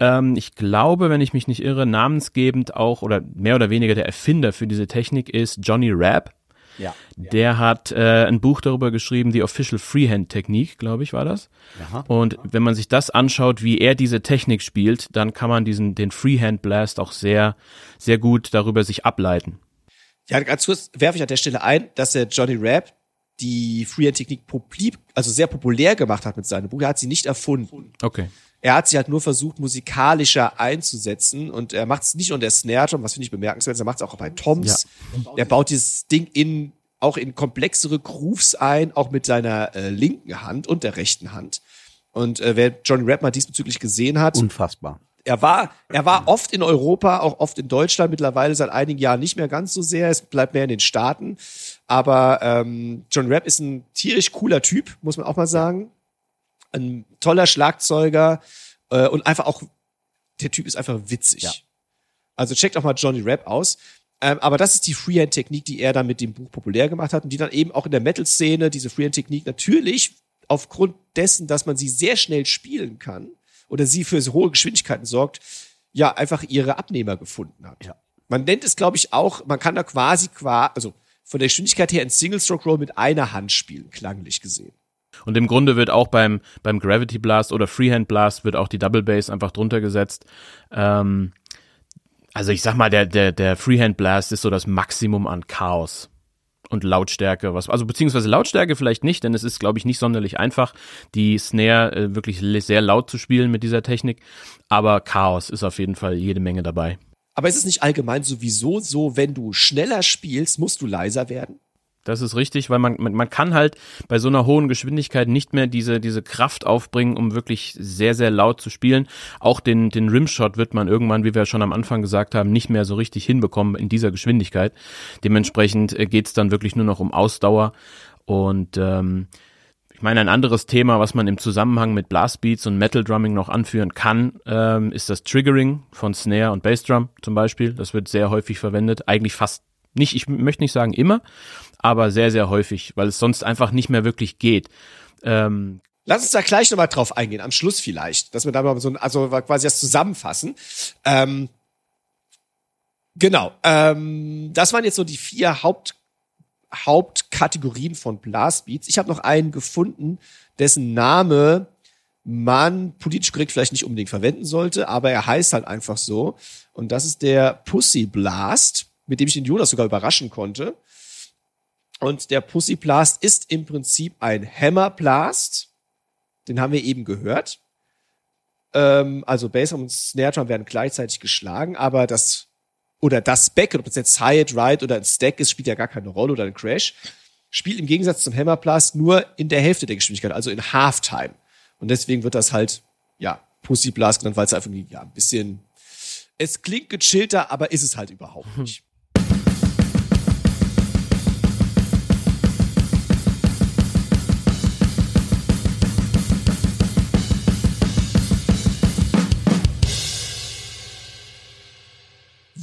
Ähm, ich glaube, wenn ich mich nicht irre, namensgebend auch oder mehr oder weniger der Erfinder für diese Technik ist Johnny Rabb. Ja. Der hat äh, ein Buch darüber geschrieben, die Official Freehand Technik, glaube ich, war das. Aha. Und wenn man sich das anschaut, wie er diese Technik spielt, dann kann man diesen den Freehand Blast auch sehr sehr gut darüber sich ableiten. Ja, ganz kurz werfe ich an der Stelle ein, dass der Johnny Rapp die Freehand-Technik also sehr populär gemacht hat mit seinem Buch. Er hat sie nicht erfunden. Okay. Er hat sie halt nur versucht, musikalischer einzusetzen und er macht es nicht nur in der Snare Drum, was finde ich bemerkenswert, er macht es auch bei Toms. Er baut dieses Ding in auch in komplexere Grooves ein, auch mit seiner äh, linken Hand und der rechten Hand. Und äh, wer Johnny Rapp mal diesbezüglich gesehen hat, Unfassbar. er war, er war oft in Europa, auch oft in Deutschland, mittlerweile seit einigen Jahren nicht mehr ganz so sehr. Es bleibt mehr in den Staaten. Aber ähm, John Rapp ist ein tierisch cooler Typ, muss man auch mal sagen. Ein toller Schlagzeuger äh, und einfach auch, der Typ ist einfach witzig. Ja. Also checkt auch mal Johnny Rapp aus. Ähm, aber das ist die Freehand-Technik, die er dann mit dem Buch populär gemacht hat und die dann eben auch in der Metal-Szene, diese Freehand-Technik, natürlich aufgrund dessen, dass man sie sehr schnell spielen kann oder sie für so hohe Geschwindigkeiten sorgt, ja, einfach ihre Abnehmer gefunden hat. Ja. Man nennt es, glaube ich, auch, man kann da quasi, qua- also von der Geschwindigkeit her ein Single-Stroke-Roll mit einer Hand spielen, klanglich gesehen. Und im Grunde wird auch beim, beim Gravity Blast oder Freehand Blast wird auch die Double Bass einfach drunter gesetzt. Ähm, also ich sag mal, der, der, der Freehand Blast ist so das Maximum an Chaos und Lautstärke, was, also beziehungsweise Lautstärke vielleicht nicht, denn es ist, glaube ich, nicht sonderlich einfach, die Snare äh, wirklich sehr laut zu spielen mit dieser Technik. Aber Chaos ist auf jeden Fall jede Menge dabei. Aber ist es nicht allgemein sowieso so, wenn du schneller spielst, musst du leiser werden? Das ist richtig, weil man, man, man kann halt bei so einer hohen Geschwindigkeit nicht mehr diese, diese Kraft aufbringen, um wirklich sehr, sehr laut zu spielen. Auch den, den Rimshot wird man irgendwann, wie wir schon am Anfang gesagt haben, nicht mehr so richtig hinbekommen in dieser Geschwindigkeit. Dementsprechend äh, geht's dann wirklich nur noch um Ausdauer. Und ähm, ich meine, ein anderes Thema, was man im Zusammenhang mit Blastbeats und Metal Drumming noch anführen kann, ähm, ist das Triggering von Snare und Bassdrum zum Beispiel. Das wird sehr häufig verwendet. Eigentlich fast nicht, ich möchte nicht sagen immer, aber sehr, sehr häufig, weil es sonst einfach nicht mehr wirklich geht. Ähm, Lass uns da gleich nochmal drauf eingehen, am Schluss vielleicht, dass wir da mal so ein, also quasi das zusammenfassen. Ähm, Genau. Ähm, das waren jetzt so die vier Haupt, Hauptkategorien von Blastbeats. Ich habe noch einen gefunden, dessen Name man politisch korrekt vielleicht nicht unbedingt verwenden sollte, aber er heißt halt einfach so. Und das ist der Pussy Blast, mit dem ich den Jonas sogar überraschen konnte. Und der Pussy Blast ist im Prinzip ein Hammer Blast. Den haben wir eben gehört. Ähm, also Bassdrum und Snare Drum werden gleichzeitig geschlagen, aber das oder das Back, ob das jetzt Side, Right oder ein Stack ist, spielt ja gar keine Rolle oder ein Crash, spielt im Gegensatz zum Hammer Blast nur in der Hälfte der Geschwindigkeit, also in Halftime. Und deswegen wird das halt, ja, Pussy Blast genannt, weil es einfach ja, ein bisschen, es klingt gechillter, aber ist es halt überhaupt nicht.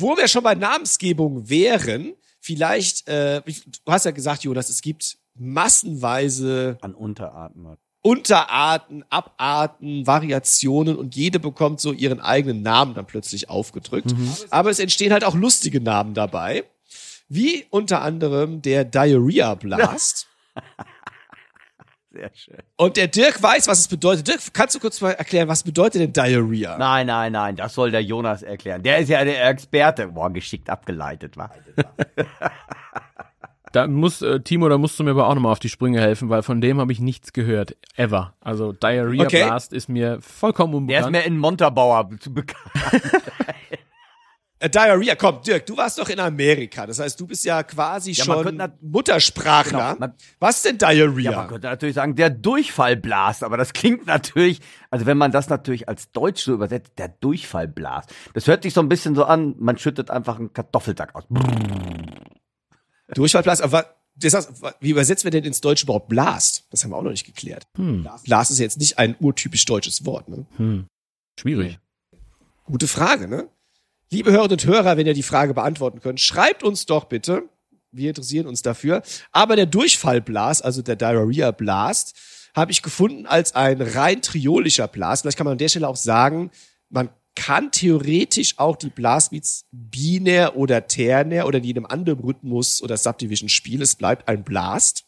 Wo wir schon bei Namensgebung wären, vielleicht, äh, du hast ja gesagt, Jonas, es gibt massenweise An Unterarten. Unterarten, Abarten, Variationen und jede bekommt so ihren eigenen Namen dann plötzlich aufgedrückt. Aber es entstehen halt auch lustige Namen dabei, wie unter anderem der Diarrhea Blast. Sehr schön. Und der Dirk weiß, was es bedeutet. Dirk, kannst du kurz mal erklären, was bedeutet denn Diarrhea? Nein, nein, nein, das soll der Jonas erklären. Der ist ja der Experte. Boah, geschickt abgeleitet, war. Da muss, äh, Timo, da musst du mir aber auch nochmal auf die Sprünge helfen, weil von dem habe ich nichts gehört. Ever. Also Diarrhea Okay. Blast ist mir vollkommen Der ist unbekannt. mir in Montabaur zu bekannt. Äh, Diarrhea, komm, Dirk, du warst doch in Amerika. Das heißt, du bist ja quasi Ja, schon könnte Muttersprachler. Genau, man- was ist denn Diarrhea? Ja, man könnte natürlich sagen, der Durchfallblast, aber das klingt natürlich, also wenn man das natürlich als Deutsch so übersetzt, der Durchfallblast. Das hört sich so ein bisschen so an, man schüttet einfach einen Kartoffelsack aus. Durchfallblast, aber das heißt, wie übersetzen wir denn ins Deutsche überhaupt Blast? Das haben wir auch noch nicht geklärt. Blast ist jetzt nicht ein urtypisch deutsches Wort. Ne? Schwierig. Gute Frage, ne? Liebe Hörerinnen und Hörer, wenn ihr die Frage beantworten könnt, schreibt uns doch bitte. Wir interessieren uns dafür. Aber der Durchfallblast, also der Diarrhea Blast, habe ich gefunden als ein rein triolischer Blast. Vielleicht kann man an der Stelle auch sagen, man kann theoretisch auch die Blastbeats binär oder ternär oder in jedem anderen Rhythmus oder Subdivision spielen. Es bleibt ein Blast.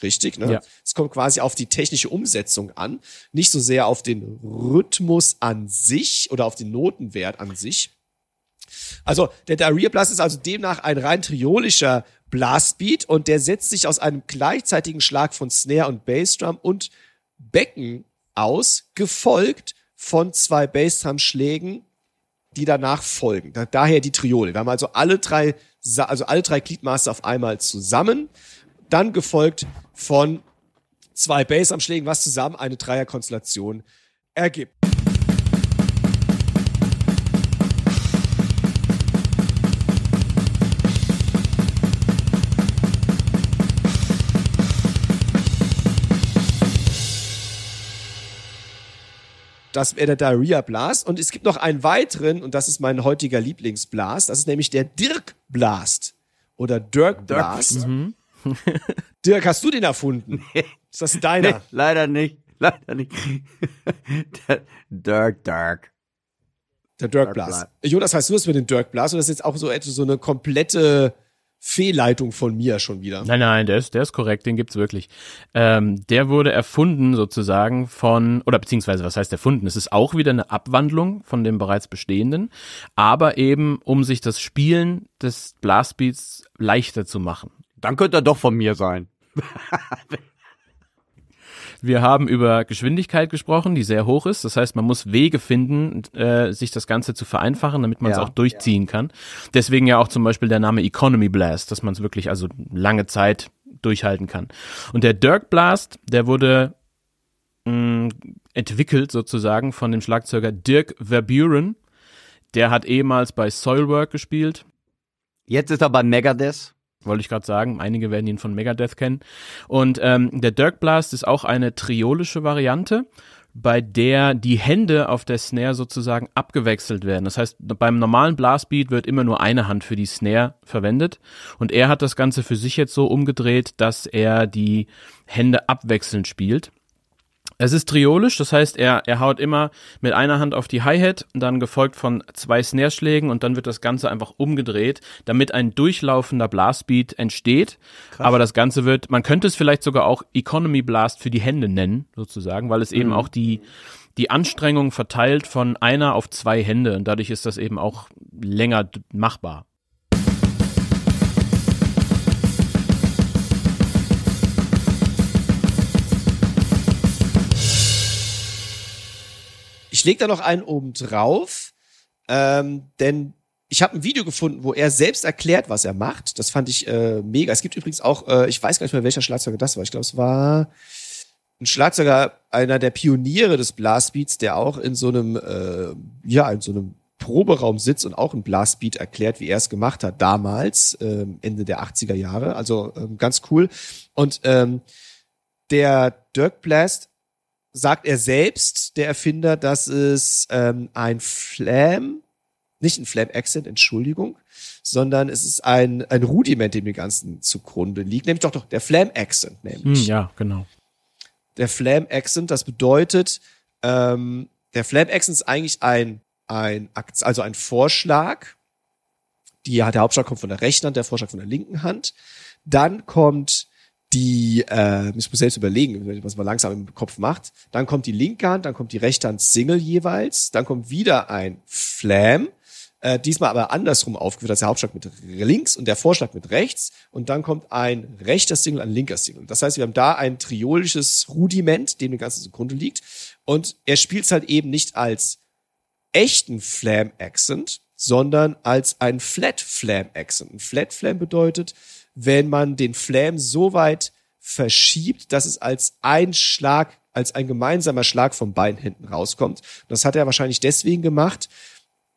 Richtig, ne? Ja. Es kommt quasi auf die technische Umsetzung an, nicht so sehr auf den Rhythmus an sich oder auf den Notenwert an sich. Also der Diarrhea Blast ist also demnach ein rein triolischer Blastbeat und der setzt sich aus einem gleichzeitigen Schlag von Snare und Bassdrum und Becken aus, gefolgt von zwei Bassdrum-Schlägen, die danach folgen. Da, daher die Triole. Wir haben also alle drei, also alle drei Gliedmaße auf einmal zusammen, dann gefolgt von zwei Bassdrum-Schlägen, was zusammen eine Dreierkonstellation ergibt. Das wäre der Diarrhea Blast. Und es gibt noch einen weiteren, und das ist mein heutiger Lieblingsblast. Das ist nämlich der Dirk Blast. Oder Dirk Blast. Dirk, hast du den erfunden? Ist das deiner? Nee, leider nicht. Leider nicht. Der Dirk Dirk. Der Dirk Dirk Blast. Jonas, heißt du das mit dem Dirk Blast? Oder ist jetzt auch so so eine komplette Fehlleitung von mir schon wieder? Nein, nein, der ist, der ist korrekt, den gibt's wirklich. Ähm, der wurde erfunden sozusagen von, oder beziehungsweise was heißt erfunden? Es ist auch wieder eine Abwandlung von dem bereits bestehenden, aber eben um sich das Spielen des Blastbeats leichter zu machen. Dann könnte er doch von mir sein. Wir haben über Geschwindigkeit gesprochen, die sehr hoch ist. Das heißt, man muss Wege finden, äh, sich das Ganze zu vereinfachen, damit man es Ja. auch durchziehen kann. Deswegen ja auch zum Beispiel der Name Economy Blast, dass man es wirklich also lange Zeit durchhalten kann. Und der Dirk Blast, der wurde mh, entwickelt sozusagen von dem Schlagzeuger Dirk Verburen. Der hat ehemals bei Soilwork gespielt. Jetzt ist er bei Megadeth. Wollte ich gerade sagen. Einige werden ihn von Megadeth kennen. Und ähm, der Dirk Blast ist auch eine triolische Variante, bei der die Hände auf der Snare sozusagen abgewechselt werden. Das heißt, beim normalen Blastbeat wird immer nur eine Hand für die Snare verwendet. Und er hat das Ganze für sich jetzt so umgedreht, dass er die Hände abwechselnd spielt. Es ist triolisch, das heißt, er, er haut immer mit einer Hand auf die Hi-Hat, dann gefolgt von zwei Snare-Schlägen und dann wird das Ganze einfach umgedreht, damit ein durchlaufender Blastbeat entsteht. Krass. Aber das Ganze wird, man könnte es vielleicht sogar auch Economy Blast für die Hände nennen, sozusagen, weil es eben mhm. auch die, die Anstrengung verteilt von einer auf zwei Hände und dadurch ist das eben auch länger machbar. Ich leg da noch einen oben drauf, ähm, denn ich habe ein Video gefunden, wo er selbst erklärt, was er macht. Das fand ich äh, mega. Es gibt übrigens auch, äh, ich weiß gar nicht mehr, welcher Schlagzeuger das war. Ich glaube, es war ein Schlagzeuger, einer der Pioniere des Blastbeats, der auch in so einem, äh, ja, in so einem Proberaum sitzt und auch ein Blastbeat erklärt, wie er es gemacht hat damals, ähm, Ende der 80er Jahre. Also ähm, ganz cool. Und ähm, der Dirk Blast sagt er selbst, der Erfinder, dass es ähm, ein Flam, nicht ein Flam-Accent, Entschuldigung, sondern es ist ein, ein Rudiment, dem dem Ganzen zugrunde liegt, nämlich doch doch der Flam-Accent, nämlich. Hm, ja, genau. Der Flam-Accent, das bedeutet, ähm, der Flam-Accent ist eigentlich ein, ein, also ein Vorschlag, die, der Hauptschlag kommt von der rechten Hand, der Vorschlag von der linken Hand. Dann kommt die, äh, ich muss selbst überlegen, was man langsam im Kopf macht. Dann kommt die linke Hand, dann kommt die rechte Hand Single jeweils, dann kommt wieder ein Flam, äh, diesmal aber andersrum aufgeführt, als der Hauptschlag mit links und der Vorschlag mit rechts und dann kommt ein rechter Single, ein linker Single. Das heißt, wir haben da ein triolisches Rudiment, dem das Ganze zugrunde liegt und er spielt es halt eben nicht als echten Flam Accent, sondern als ein Flat Flam Accent. Ein Flat Flam bedeutet, wenn man den Flam so weit verschiebt, dass es als ein Schlag, als ein gemeinsamer Schlag vom Bein hinten rauskommt. Das hat er wahrscheinlich deswegen gemacht,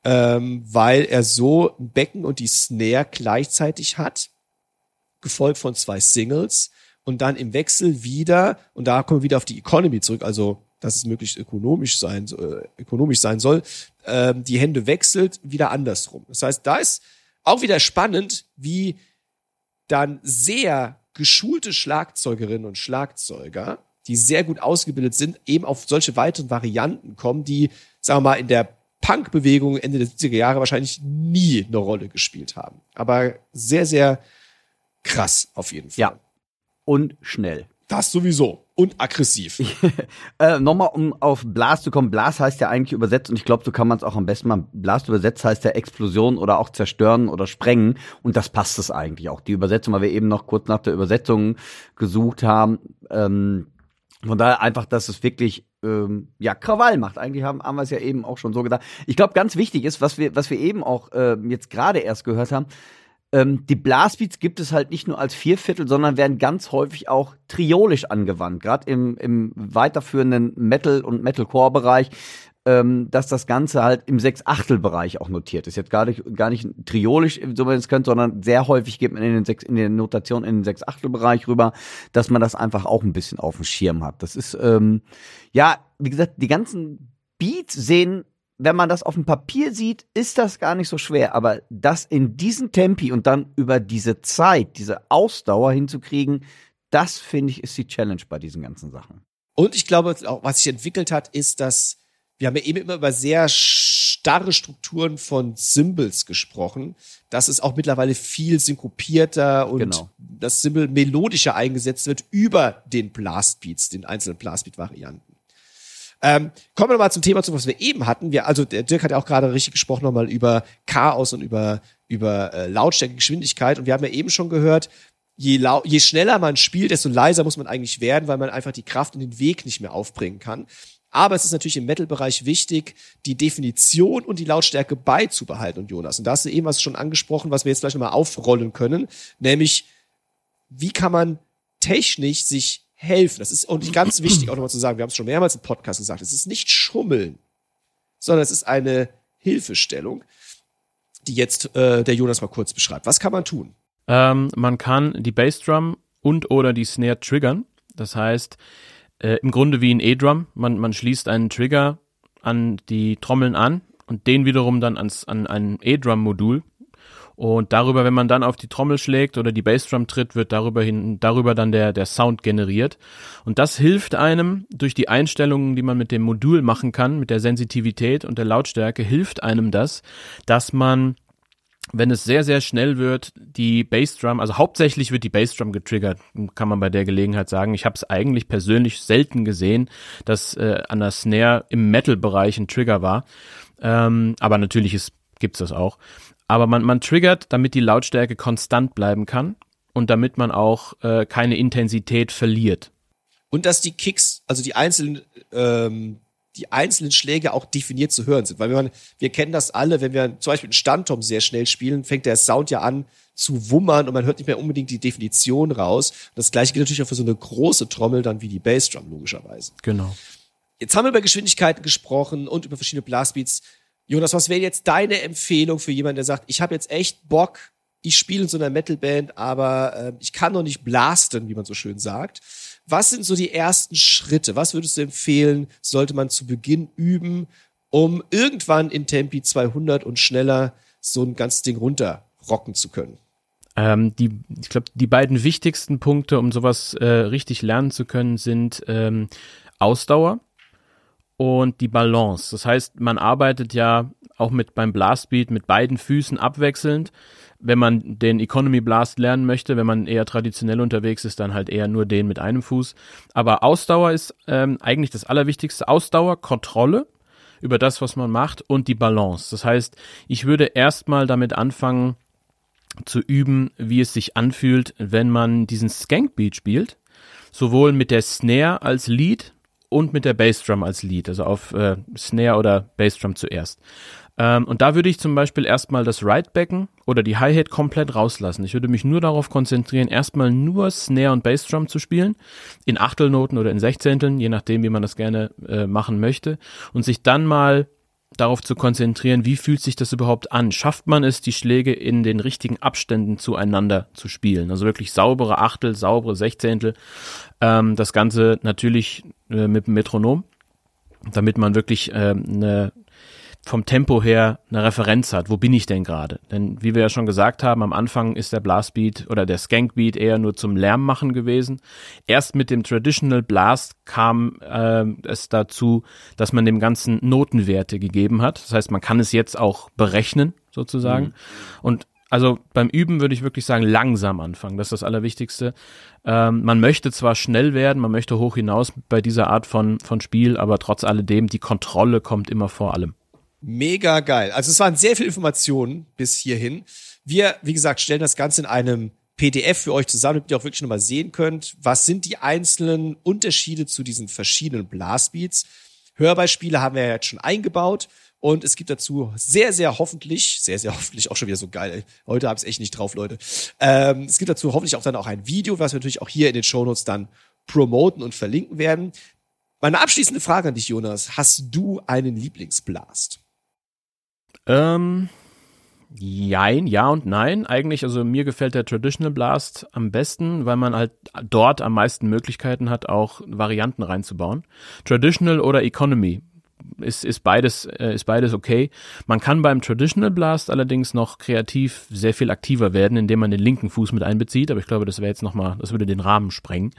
ähm, weil er so ein Becken und die Snare gleichzeitig hat, gefolgt von zwei Singles und dann im Wechsel wieder, und da kommen wir wieder auf die Economy zurück, also dass es möglichst ökonomisch sein, äh, ökonomisch sein soll, ähm, die Hände wechselt, wieder andersrum. Das heißt, da ist auch wieder spannend, wie dann sehr geschulte Schlagzeugerinnen und Schlagzeuger, die sehr gut ausgebildet sind, eben auf solche weiteren Varianten kommen, die, sagen wir mal, in der Punk-Bewegung Ende der 70er Jahre wahrscheinlich nie eine Rolle gespielt haben. Aber sehr, sehr krass auf jeden Fall. Ja. Und schnell. Das sowieso. Und aggressiv. äh, Nochmal, um auf Blast zu kommen. Blast heißt ja eigentlich übersetzt, und ich glaube, so kann man es auch am besten mal. Blast übersetzt heißt ja Explosion oder auch zerstören oder sprengen. Und das passt es eigentlich auch. Die Übersetzung, weil wir eben noch kurz nach der Übersetzung gesucht haben. Ähm, von daher einfach, dass es wirklich ähm, ja Krawall macht. Eigentlich haben, haben wir es ja eben auch schon so gedacht. Ich glaube, ganz wichtig ist, was wir, was wir eben auch äh, jetzt gerade erst gehört haben, ähm, die Blastbeats gibt es halt nicht nur als Vierviertel, sondern werden ganz häufig auch triolisch angewandt. Gerade im, im weiterführenden Metal- und Metalcore-Bereich, ähm, dass das Ganze halt im Sechs-Achtel-Bereich auch notiert ist. Jetzt gar nicht, gar nicht triolisch, so man es könnte, sondern sehr häufig geht man in den Sechs, in der Notation in den Sechs-Achtel-Bereich rüber, dass man das einfach auch ein bisschen auf dem Schirm hat. Das ist, ähm, ja, wie gesagt, die ganzen Beats sehen wenn man das auf dem Papier sieht, ist das gar nicht so schwer. Aber das in diesen Tempi und dann über diese Zeit, diese Ausdauer hinzukriegen, das finde ich ist die Challenge bei diesen ganzen Sachen. Und ich glaube, auch was sich entwickelt hat, ist, dass wir haben ja eben immer über sehr starre Strukturen von Symbols gesprochen, dass es auch mittlerweile viel synkopierter und genau. das Symbol melodischer eingesetzt wird über den Blastbeats, den einzelnen Blastbeat-Varianten. Ähm, kommen wir nochmal zum Thema, zu was wir eben hatten. Wir, also der Dirk hat ja auch gerade richtig gesprochen nochmal über Chaos und über, über äh, Lautstärke, Geschwindigkeit. Und wir haben ja eben schon gehört, je, lau je schneller man spielt, desto leiser muss man eigentlich werden, weil man einfach die Kraft und den Weg nicht mehr aufbringen kann. Aber es ist natürlich im Metal-Bereich wichtig, die Definition und die Lautstärke beizubehalten. Und Jonas, und da hast du eben was schon angesprochen, was wir jetzt gleich nochmal aufrollen können, nämlich wie kann man technisch sich helfen. Das ist und ganz wichtig auch nochmal zu sagen, wir haben es schon mehrmals im Podcast gesagt, es ist nicht Schummeln, sondern es ist eine Hilfestellung, die jetzt äh, der Jonas mal kurz beschreibt. Was kann man tun? Ähm, man kann die Bassdrum und oder die Snare triggern. Das heißt, äh, im Grunde wie ein E-Drum. Man, man schließt einen Trigger an die Trommeln an und den wiederum dann ans, an ein E-Drum-Modul Und darüber, wenn man dann auf die Trommel schlägt oder die Bassdrum tritt, wird darüber hin, darüber dann der, der Sound generiert. Und das hilft einem durch die Einstellungen, die man mit dem Modul machen kann, mit der Sensitivität und der Lautstärke, hilft einem das, dass man wenn es sehr, sehr schnell wird, die Bassdrum, also hauptsächlich wird die Bassdrum getriggert, kann man bei der Gelegenheit sagen. Ich habe es eigentlich persönlich selten gesehen, dass äh, an der Snare im Metal-Bereich ein Trigger war. Ähm, aber natürlich ist, gibt's das auch. Aber man, man triggert, damit die Lautstärke konstant bleiben kann und damit man auch äh, keine Intensität verliert. Und dass die Kicks, also die einzelnen ähm, die einzelnen Schläge auch definiert zu hören sind. Weil man, wir kennen das alle, wenn wir zum Beispiel einen Standtom sehr schnell spielen, fängt der Sound ja an zu wummern und man hört nicht mehr unbedingt die Definition raus. Das gleiche gilt natürlich auch für so eine große Trommel dann wie die Bassdrum, logischerweise. Genau. Jetzt haben wir über Geschwindigkeiten gesprochen und über verschiedene Blastbeats. Jonas, was wäre jetzt deine Empfehlung für jemanden, der sagt, ich habe jetzt echt Bock, ich spiele in so einer Metalband, aber äh, ich kann noch nicht blasten, wie man so schön sagt. Was sind so die ersten Schritte? Was würdest du empfehlen, sollte man zu Beginn üben, um irgendwann in Tempi 200 und schneller so ein ganzes Ding runterrocken zu können? Ähm, die, ich glaube, die beiden wichtigsten Punkte, um sowas äh, richtig lernen zu können, sind ähm, Ausdauer und die Balance. Das heißt, man arbeitet ja auch mit beim Blastbeat mit beiden Füßen abwechselnd wenn man den Economy Blast lernen möchte, wenn man eher traditionell unterwegs ist, dann halt eher nur den mit einem Fuß. Aber Ausdauer ist ähm, eigentlich das Allerwichtigste. Ausdauer, Kontrolle über das, was man macht und die Balance. Das heißt, ich würde erstmal damit anfangen zu üben, wie es sich anfühlt, wenn man diesen Skankbeat spielt. Sowohl mit der Snare als Lead und mit der Bassdrum als Lead, also auf äh, Snare oder Bassdrum zuerst. Ähm, und da würde ich zum Beispiel erstmal das Ride-Becken oder die Hi-Hat komplett rauslassen. Ich würde mich nur darauf konzentrieren, erstmal nur Snare und Bassdrum zu spielen, in Achtelnoten oder in Sechzehnteln, je nachdem, wie man das gerne äh, machen möchte, und sich dann mal darauf zu konzentrieren, wie fühlt sich das überhaupt an? Schafft man es, die Schläge in den richtigen Abständen zueinander zu spielen? Also wirklich saubere Achtel, saubere Sechzehntel. Ähm, das Ganze natürlich äh, mit dem Metronom, damit man wirklich äh, eine vom Tempo her eine Referenz hat. Wo bin ich denn gerade? Denn wie wir ja schon gesagt haben, am Anfang ist der Blastbeat oder der Skankbeat eher nur zum Lärmmachen gewesen. Erst mit dem Traditional Blast kam äh, es dazu, dass man dem ganzen Notenwerte gegeben hat. Das heißt, man kann es jetzt auch berechnen sozusagen. Mhm. Und also beim Üben würde ich wirklich sagen, langsam anfangen. Das ist das Allerwichtigste. Ähm, man möchte zwar schnell werden, man möchte hoch hinaus bei dieser Art von, von Spiel, aber trotz alledem, die Kontrolle kommt immer vor allem. Mega geil. Also es waren sehr viele Informationen bis hierhin. Wir, wie gesagt, stellen das Ganze in einem PDF für euch zusammen, damit ihr auch wirklich nochmal sehen könnt, was sind die einzelnen Unterschiede zu diesen verschiedenen Blastbeats. Hörbeispiele haben wir ja jetzt schon eingebaut und es gibt dazu sehr, sehr hoffentlich, sehr, sehr hoffentlich auch schon wieder so geil. Heute habe ich es echt nicht drauf, Leute. Ähm, es gibt dazu hoffentlich auch dann auch ein Video, was wir natürlich auch hier in den Shownotes dann promoten und verlinken werden. Meine abschließende Frage an dich, Jonas. Hast du einen Lieblingsblast? Ähm, Jein, ja und nein. Eigentlich, also mir gefällt der Traditional Blast am besten, weil man halt dort am meisten Möglichkeiten hat, auch Varianten reinzubauen. Traditional oder Economy ist, ist beides, äh, ist beides okay. Man kann beim Traditional Blast allerdings noch kreativ sehr viel aktiver werden, indem man den linken Fuß mit einbezieht. Aber ich glaube, das wäre jetzt nochmal, das würde den Rahmen sprengen.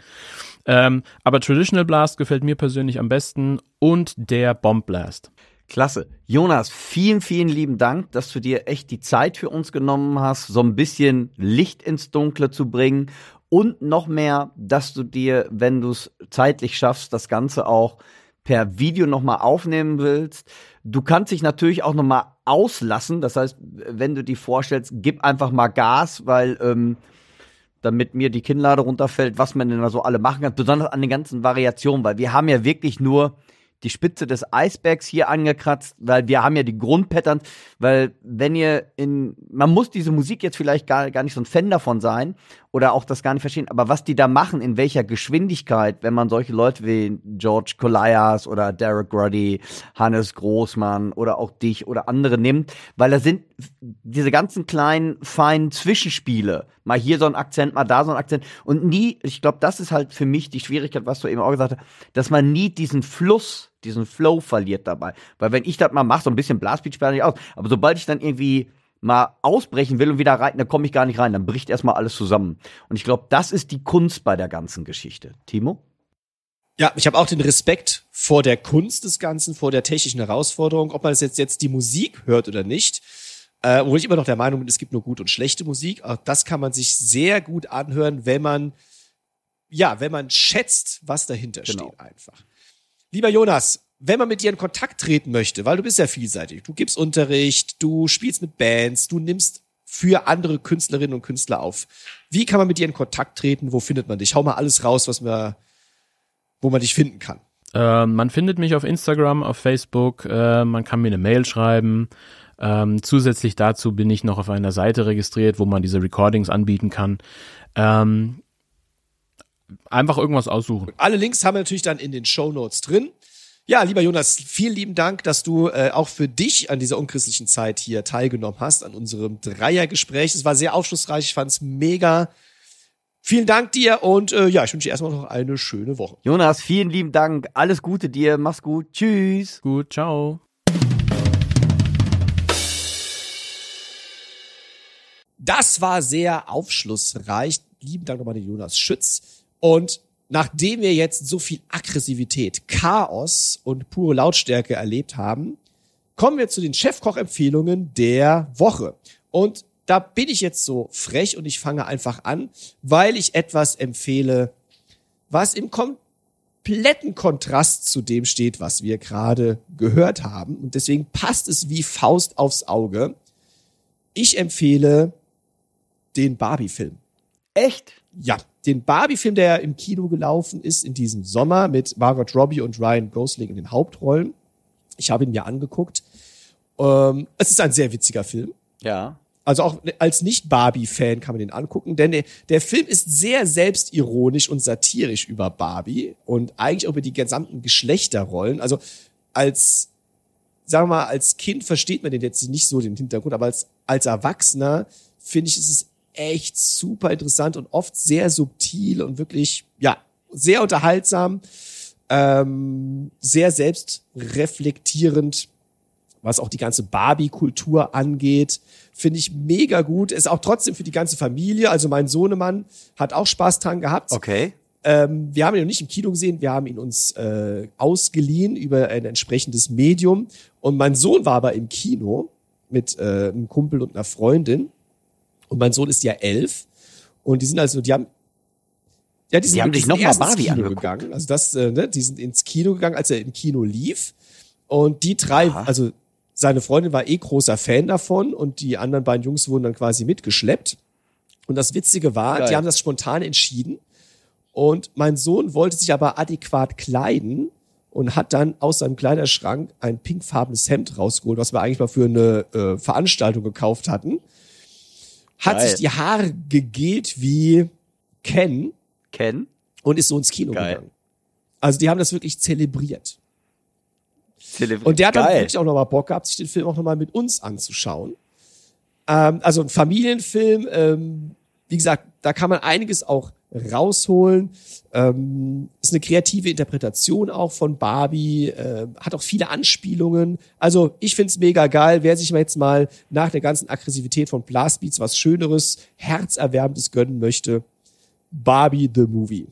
Ähm, aber Traditional Blast gefällt mir persönlich am besten und der Bomb Blast. Klasse. Jonas, vielen, vielen lieben Dank, dass du dir echt die Zeit für uns genommen hast, so ein bisschen Licht ins Dunkle zu bringen und noch mehr, dass du dir, wenn du es zeitlich schaffst, das Ganze auch per Video nochmal aufnehmen willst. Du kannst dich natürlich auch nochmal auslassen. Das heißt, wenn du dir vorstellst, gib einfach mal Gas, weil ähm, damit mir die Kinnlade runterfällt, was man denn da so alle machen kann, besonders an den ganzen Variationen, weil wir haben ja wirklich nur die Spitze des Eisbergs hier angekratzt, weil wir haben ja die Grundpatterns, weil wenn ihr in, man muss diese Musik jetzt vielleicht gar, gar nicht so ein Fan davon sein oder auch das gar nicht verstehen, aber was die da machen, in welcher Geschwindigkeit, wenn man solche Leute wie George Kolias oder Derek Ruddy, Hannes Großmann oder auch dich oder andere nimmt, weil da sind diese ganzen kleinen, feinen Zwischenspiele, mal hier so ein Akzent, mal da so ein Akzent. Und nie, ich glaube, das ist halt für mich die Schwierigkeit, was du eben auch gesagt hast, dass man nie diesen Fluss diesen Flow verliert dabei. Weil wenn ich das mal mache, so ein bisschen Blastbeat sperre ich aus. Aber sobald ich dann irgendwie mal ausbrechen will und wieder rein, dann komme ich gar nicht rein, dann bricht erstmal alles zusammen. Und ich glaube, das ist die Kunst bei der ganzen Geschichte. Timo? Ja, ich habe auch den Respekt vor der Kunst des Ganzen, vor der technischen Herausforderung, ob man es jetzt, jetzt die Musik hört oder nicht. Äh, obwohl ich immer noch der Meinung bin, es gibt nur gute und schlechte Musik. Auch das kann man sich sehr gut anhören, wenn man, ja, wenn man schätzt, was dahinter Genau. steht einfach. Lieber Jonas, wenn man mit dir in Kontakt treten möchte, weil du bist ja vielseitig, du gibst Unterricht, du spielst mit Bands, du nimmst für andere Künstlerinnen und Künstler auf. Wie kann man mit dir in Kontakt treten? Wo findet man dich? Hau mal alles raus, was man, wo man dich finden kann. Ähm, man findet mich auf Instagram, auf Facebook, äh, man kann mir eine Mail schreiben. Ähm, zusätzlich dazu bin ich noch auf einer Seite registriert, wo man diese Recordings anbieten kann. Ähm, einfach irgendwas aussuchen. Alle Links haben wir natürlich dann in den Show Notes drin. Ja, lieber Jonas, vielen lieben Dank, dass du äh, auch für dich an dieser unchristlichen Zeit hier teilgenommen hast, an unserem Dreiergespräch. Es war sehr aufschlussreich, ich fand es mega. Vielen Dank dir und äh, ja, ich wünsche dir erstmal noch eine schöne Woche. Jonas, vielen lieben Dank. Alles Gute dir. Mach's gut. Tschüss. Gut, ciao. Das war sehr aufschlussreich. Lieben Dank nochmal den Jonas Schütz. Und nachdem wir jetzt so viel Aggressivität, Chaos und pure Lautstärke erlebt haben, kommen wir zu den Chefkoch-Empfehlungen der Woche. Und da bin ich jetzt so frech und ich fange einfach an, weil ich etwas empfehle, was im kompletten Kontrast zu dem steht, was wir gerade gehört haben. Und deswegen passt es wie Faust aufs Auge. Ich empfehle den Barbie-Film. Echt? Ja, den Barbie-Film, der im Kino gelaufen ist in diesem Sommer mit Margot Robbie und Ryan Gosling in den Hauptrollen. Ich habe ihn mir angeguckt. Ähm, es ist ein sehr witziger Film. Ja. Also auch als Nicht-Barbie-Fan kann man den angucken, denn der, der Film ist sehr selbstironisch und satirisch über Barbie und eigentlich auch über die gesamten Geschlechterrollen. Also als, sagen wir mal, als Kind versteht man den jetzt nicht so den Hintergrund, aber als, als Erwachsener finde ich, ist es echt super interessant und oft sehr subtil und wirklich, ja, sehr unterhaltsam, ähm, sehr selbstreflektierend was auch die ganze Barbie-Kultur angeht. Finde ich mega gut. Ist auch trotzdem für die ganze Familie. Also mein Sohnemann hat auch Spaß dran gehabt. Okay. Ähm, wir haben ihn noch nicht im Kino gesehen, wir haben ihn uns äh, ausgeliehen über ein entsprechendes Medium. Und mein Sohn war aber im Kino mit äh, einem Kumpel und einer Freundin. Und mein Sohn ist ja elf. Und die sind also, die haben ja, die, sind haben wirklich sich noch mal erst ins Barbie Kino angeguckt. gegangen. Also das, äh, ne, die sind ins Kino gegangen, als er im Kino lief. Und die drei, Aha. also seine Freundin war eh großer Fan davon und die anderen beiden Jungs wurden dann quasi mitgeschleppt. Und das Witzige war, Geil. die haben das spontan entschieden. Und mein Sohn wollte sich aber adäquat kleiden und hat dann aus seinem Kleiderschrank ein pinkfarbenes Hemd rausgeholt, was wir eigentlich mal für eine äh, Veranstaltung gekauft hatten. Hat Geil. sich die Haare gegelt wie Ken Ken? und ist so ins Kino Geil. gegangen. Also die haben das wirklich zelebriert. Zelebri- Und der hat dann Geil. wirklich auch nochmal Bock gehabt, sich den Film auch nochmal mit uns anzuschauen. Ähm, also ein Familienfilm, ähm, wie gesagt, da kann man einiges auch rausholen. Ähm, ist eine kreative Interpretation auch von Barbie, äh, hat auch viele Anspielungen. Also ich find's mega geil. Wer sich mal jetzt mal nach der ganzen Aggressivität von Blastbeats was Schöneres, Herzerwärmendes gönnen möchte, Barbie the Movie.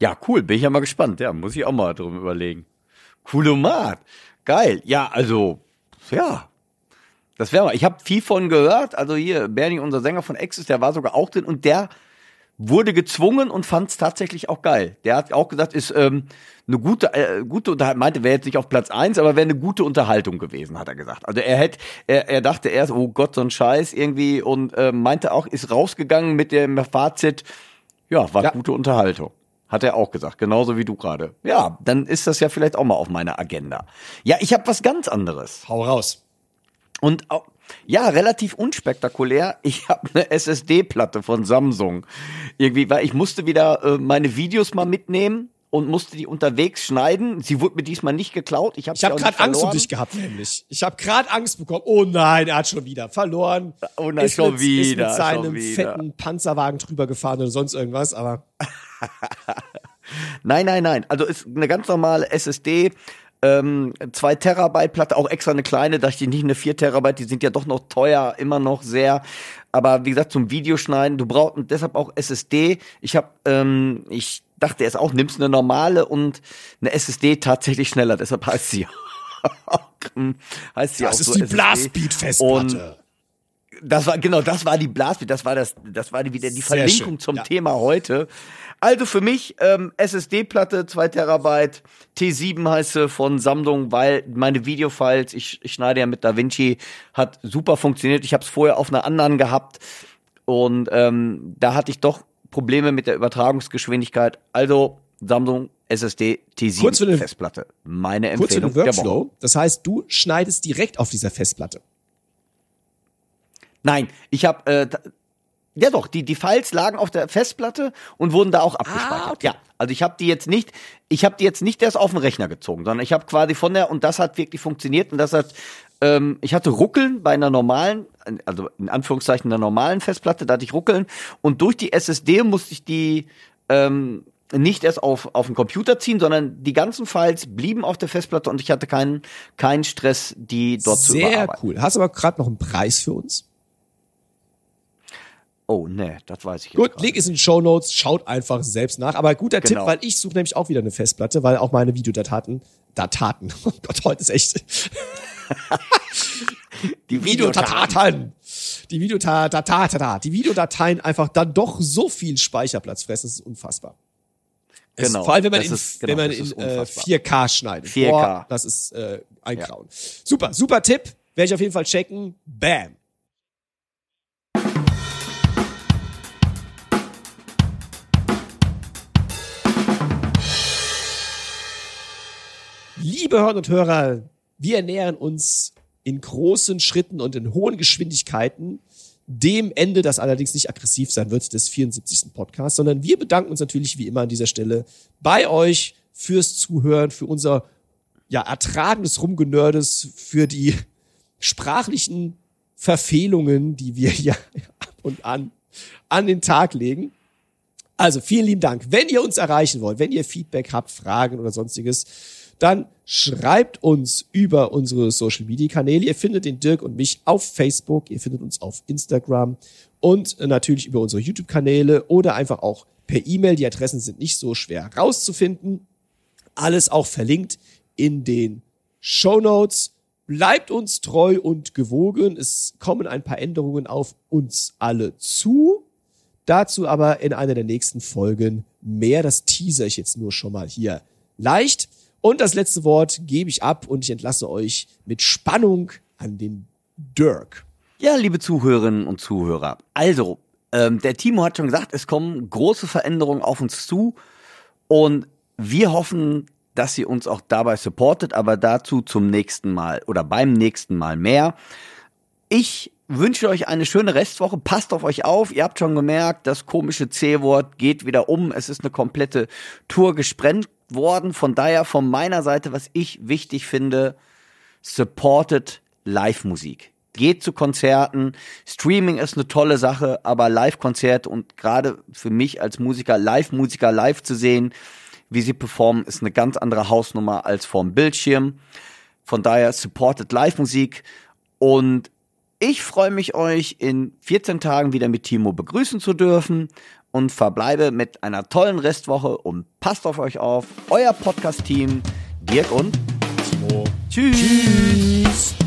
Ja, cool. Bin ich ja mal gespannt. Ja, muss ich auch mal drum überlegen. Coolomat. Geil. Ja, also, ja. Das wäre mal. Ich habe viel von gehört. Also hier, Bernie, unser Sänger von Exis, der war sogar auch drin und der wurde gezwungen und fand es tatsächlich auch geil. Der hat auch gesagt, ist ähm, eine gute, äh, gute Unterhaltung, meinte, wäre jetzt nicht auf Platz eins, aber wäre eine gute Unterhaltung gewesen, hat er gesagt. Also er hätte, er, er dachte erst, oh Gott, so ein Scheiß irgendwie und äh, meinte auch, ist rausgegangen mit dem Fazit, ja, war Ja. gute Unterhaltung. Hat er auch gesagt, genauso wie du gerade. Ja, dann ist das ja vielleicht auch mal auf meiner Agenda. Ja, ich habe was ganz anderes. Hau raus. Und auch, ja, relativ unspektakulär. Ich habe eine SSD-Platte von Samsung. Irgendwie, weil ich musste wieder äh, meine Videos mal mitnehmen und musste die unterwegs schneiden. Sie wurde mir diesmal nicht geklaut. Ich habe Ich habe gerade Angst um dich gehabt, nämlich. Ich habe gerade Angst bekommen. Oh nein, er hat schon wieder verloren. Oh nein, ist schon mit, wieder, Ist mit seinem fetten Panzerwagen drüber gefahren oder sonst irgendwas, aber Nein, nein, nein. Also ist eine ganz normale SSD. Ähm, 2 Terabyte Platte, auch extra eine kleine, da ich die nicht eine 4 Terabyte, die sind ja doch noch teuer, immer noch sehr. Aber wie gesagt, zum Videoschneiden, du brauchst deshalb auch SSD. Ich habe, ähm, ich dachte erst auch, nimmst eine normale und eine SSD tatsächlich schneller, deshalb heißt sie heißt sie Das auch ist so die SSD. Blastbeat-Festplatte. Das war genau, das war die Blastbeat, das war das, das war die, wieder die Sehr Verlinkung schön, zum ja. Thema heute. Also für mich ähm, SSD-Platte 2 Terabyte T7 heißt sie von Samsung, weil meine Videofiles, ich, ich schneide ja mit DaVinci, hat super funktioniert. Ich habe es vorher auf einer anderen gehabt und ähm, da hatte ich doch Probleme mit der Übertragungsgeschwindigkeit. Also Samsung SSD T7 Kurz für den- Festplatte. Meine Kurz für Empfehlung. den. Workflow. Das heißt, du schneidest direkt auf dieser Festplatte. Nein, ich habe äh, ja doch, die die Files lagen auf der Festplatte und wurden da auch abgespeichert. Ja, also ich habe die jetzt nicht, ich habe die jetzt nicht erst auf den Rechner gezogen, sondern ich habe quasi von der und das hat wirklich funktioniert und das hat ähm, ich hatte Ruckeln bei einer normalen, also in Anführungszeichen einer normalen Festplatte, da hatte ich Ruckeln und durch die SSD musste ich die ähm, nicht erst auf, auf den Computer ziehen, sondern die ganzen Files blieben auf der Festplatte und ich hatte keinen, keinen Stress, die dort zu Sehr überarbeiten. cool. Hast aber gerade noch einen Preis für uns? Oh, nee, das weiß ich jetzt Gut, Link ist in den Show Notes, schaut einfach selbst nach. Aber guter Genau. Tipp, weil ich suche nämlich auch wieder eine Festplatte, weil auch meine Videodaten, Dataten, oh Gott, heute ist echt, Die Videodateien, die Videodateien, die Videodateien einfach dann doch so viel Speicherplatz fressen, das ist unfassbar. Es, Genau, vor allem, wenn man in, ist- genau, wenn man in ist äh, unfassbar. 4K schneidet. 4K. Boah, das ist äh, ein Ja. Grauen. Super, super Tipp. Werde ich auf jeden Fall checken. Bam. Liebe Hörer und Hörer, wir nähern uns in großen Schritten und in hohen Geschwindigkeiten dem Ende, das allerdings nicht aggressiv sein wird, des 74. Podcasts, sondern wir bedanken uns natürlich wie immer an dieser Stelle bei euch fürs Zuhören, für unser ja, ertragendes Rumgenördes, für die sprachlichen Verfehlungen, die wir hier ab und an an den Tag legen. Also vielen lieben Dank. Wenn ihr uns erreichen wollt, wenn ihr Feedback habt, Fragen oder sonstiges, dann schreibt uns über unsere Social Media Kanäle. Ihr findet den Dirk und mich auf Facebook, ihr findet uns auf Instagram und natürlich über unsere YouTube Kanäle oder einfach auch per E-Mail. Die Adressen sind nicht so schwer rauszufinden. Alles auch verlinkt in den Show Notes. Bleibt uns treu und gewogen. Es kommen ein paar Änderungen auf uns alle zu. Dazu aber in einer der nächsten Folgen mehr. Das teaser ich jetzt nur schon mal hier leicht. Und das letzte Wort gebe ich ab und ich entlasse euch mit Spannung an den Dirk. Ja, liebe Zuhörerinnen und Zuhörer. Also, ähm, der Timo hat schon gesagt, es kommen große Veränderungen auf uns zu und wir hoffen, dass ihr uns auch dabei supportet, aber dazu zum nächsten Mal oder beim nächsten Mal mehr. Ich wünsche euch eine schöne Restwoche. Passt auf euch auf. Ihr habt schon gemerkt, das komische C-Wort geht wieder um. Es ist eine komplette Tour gesprengt worden. Von daher von meiner Seite, was ich wichtig finde, supported Live-Musik. Geht zu Konzerten. Streaming ist eine tolle Sache, aber Live-Konzerte und gerade für mich als Musiker, Live-Musiker live zu sehen, wie sie performen, ist eine ganz andere Hausnummer als vorm Bildschirm. Von daher supported Live-Musik und ich freue mich, euch in 14 Tagen wieder mit Timo begrüßen zu dürfen und verbleibe mit einer tollen Restwoche und passt auf euch auf. Euer Podcast-Team, Dirk und Timo. Tschüss. Tschüss.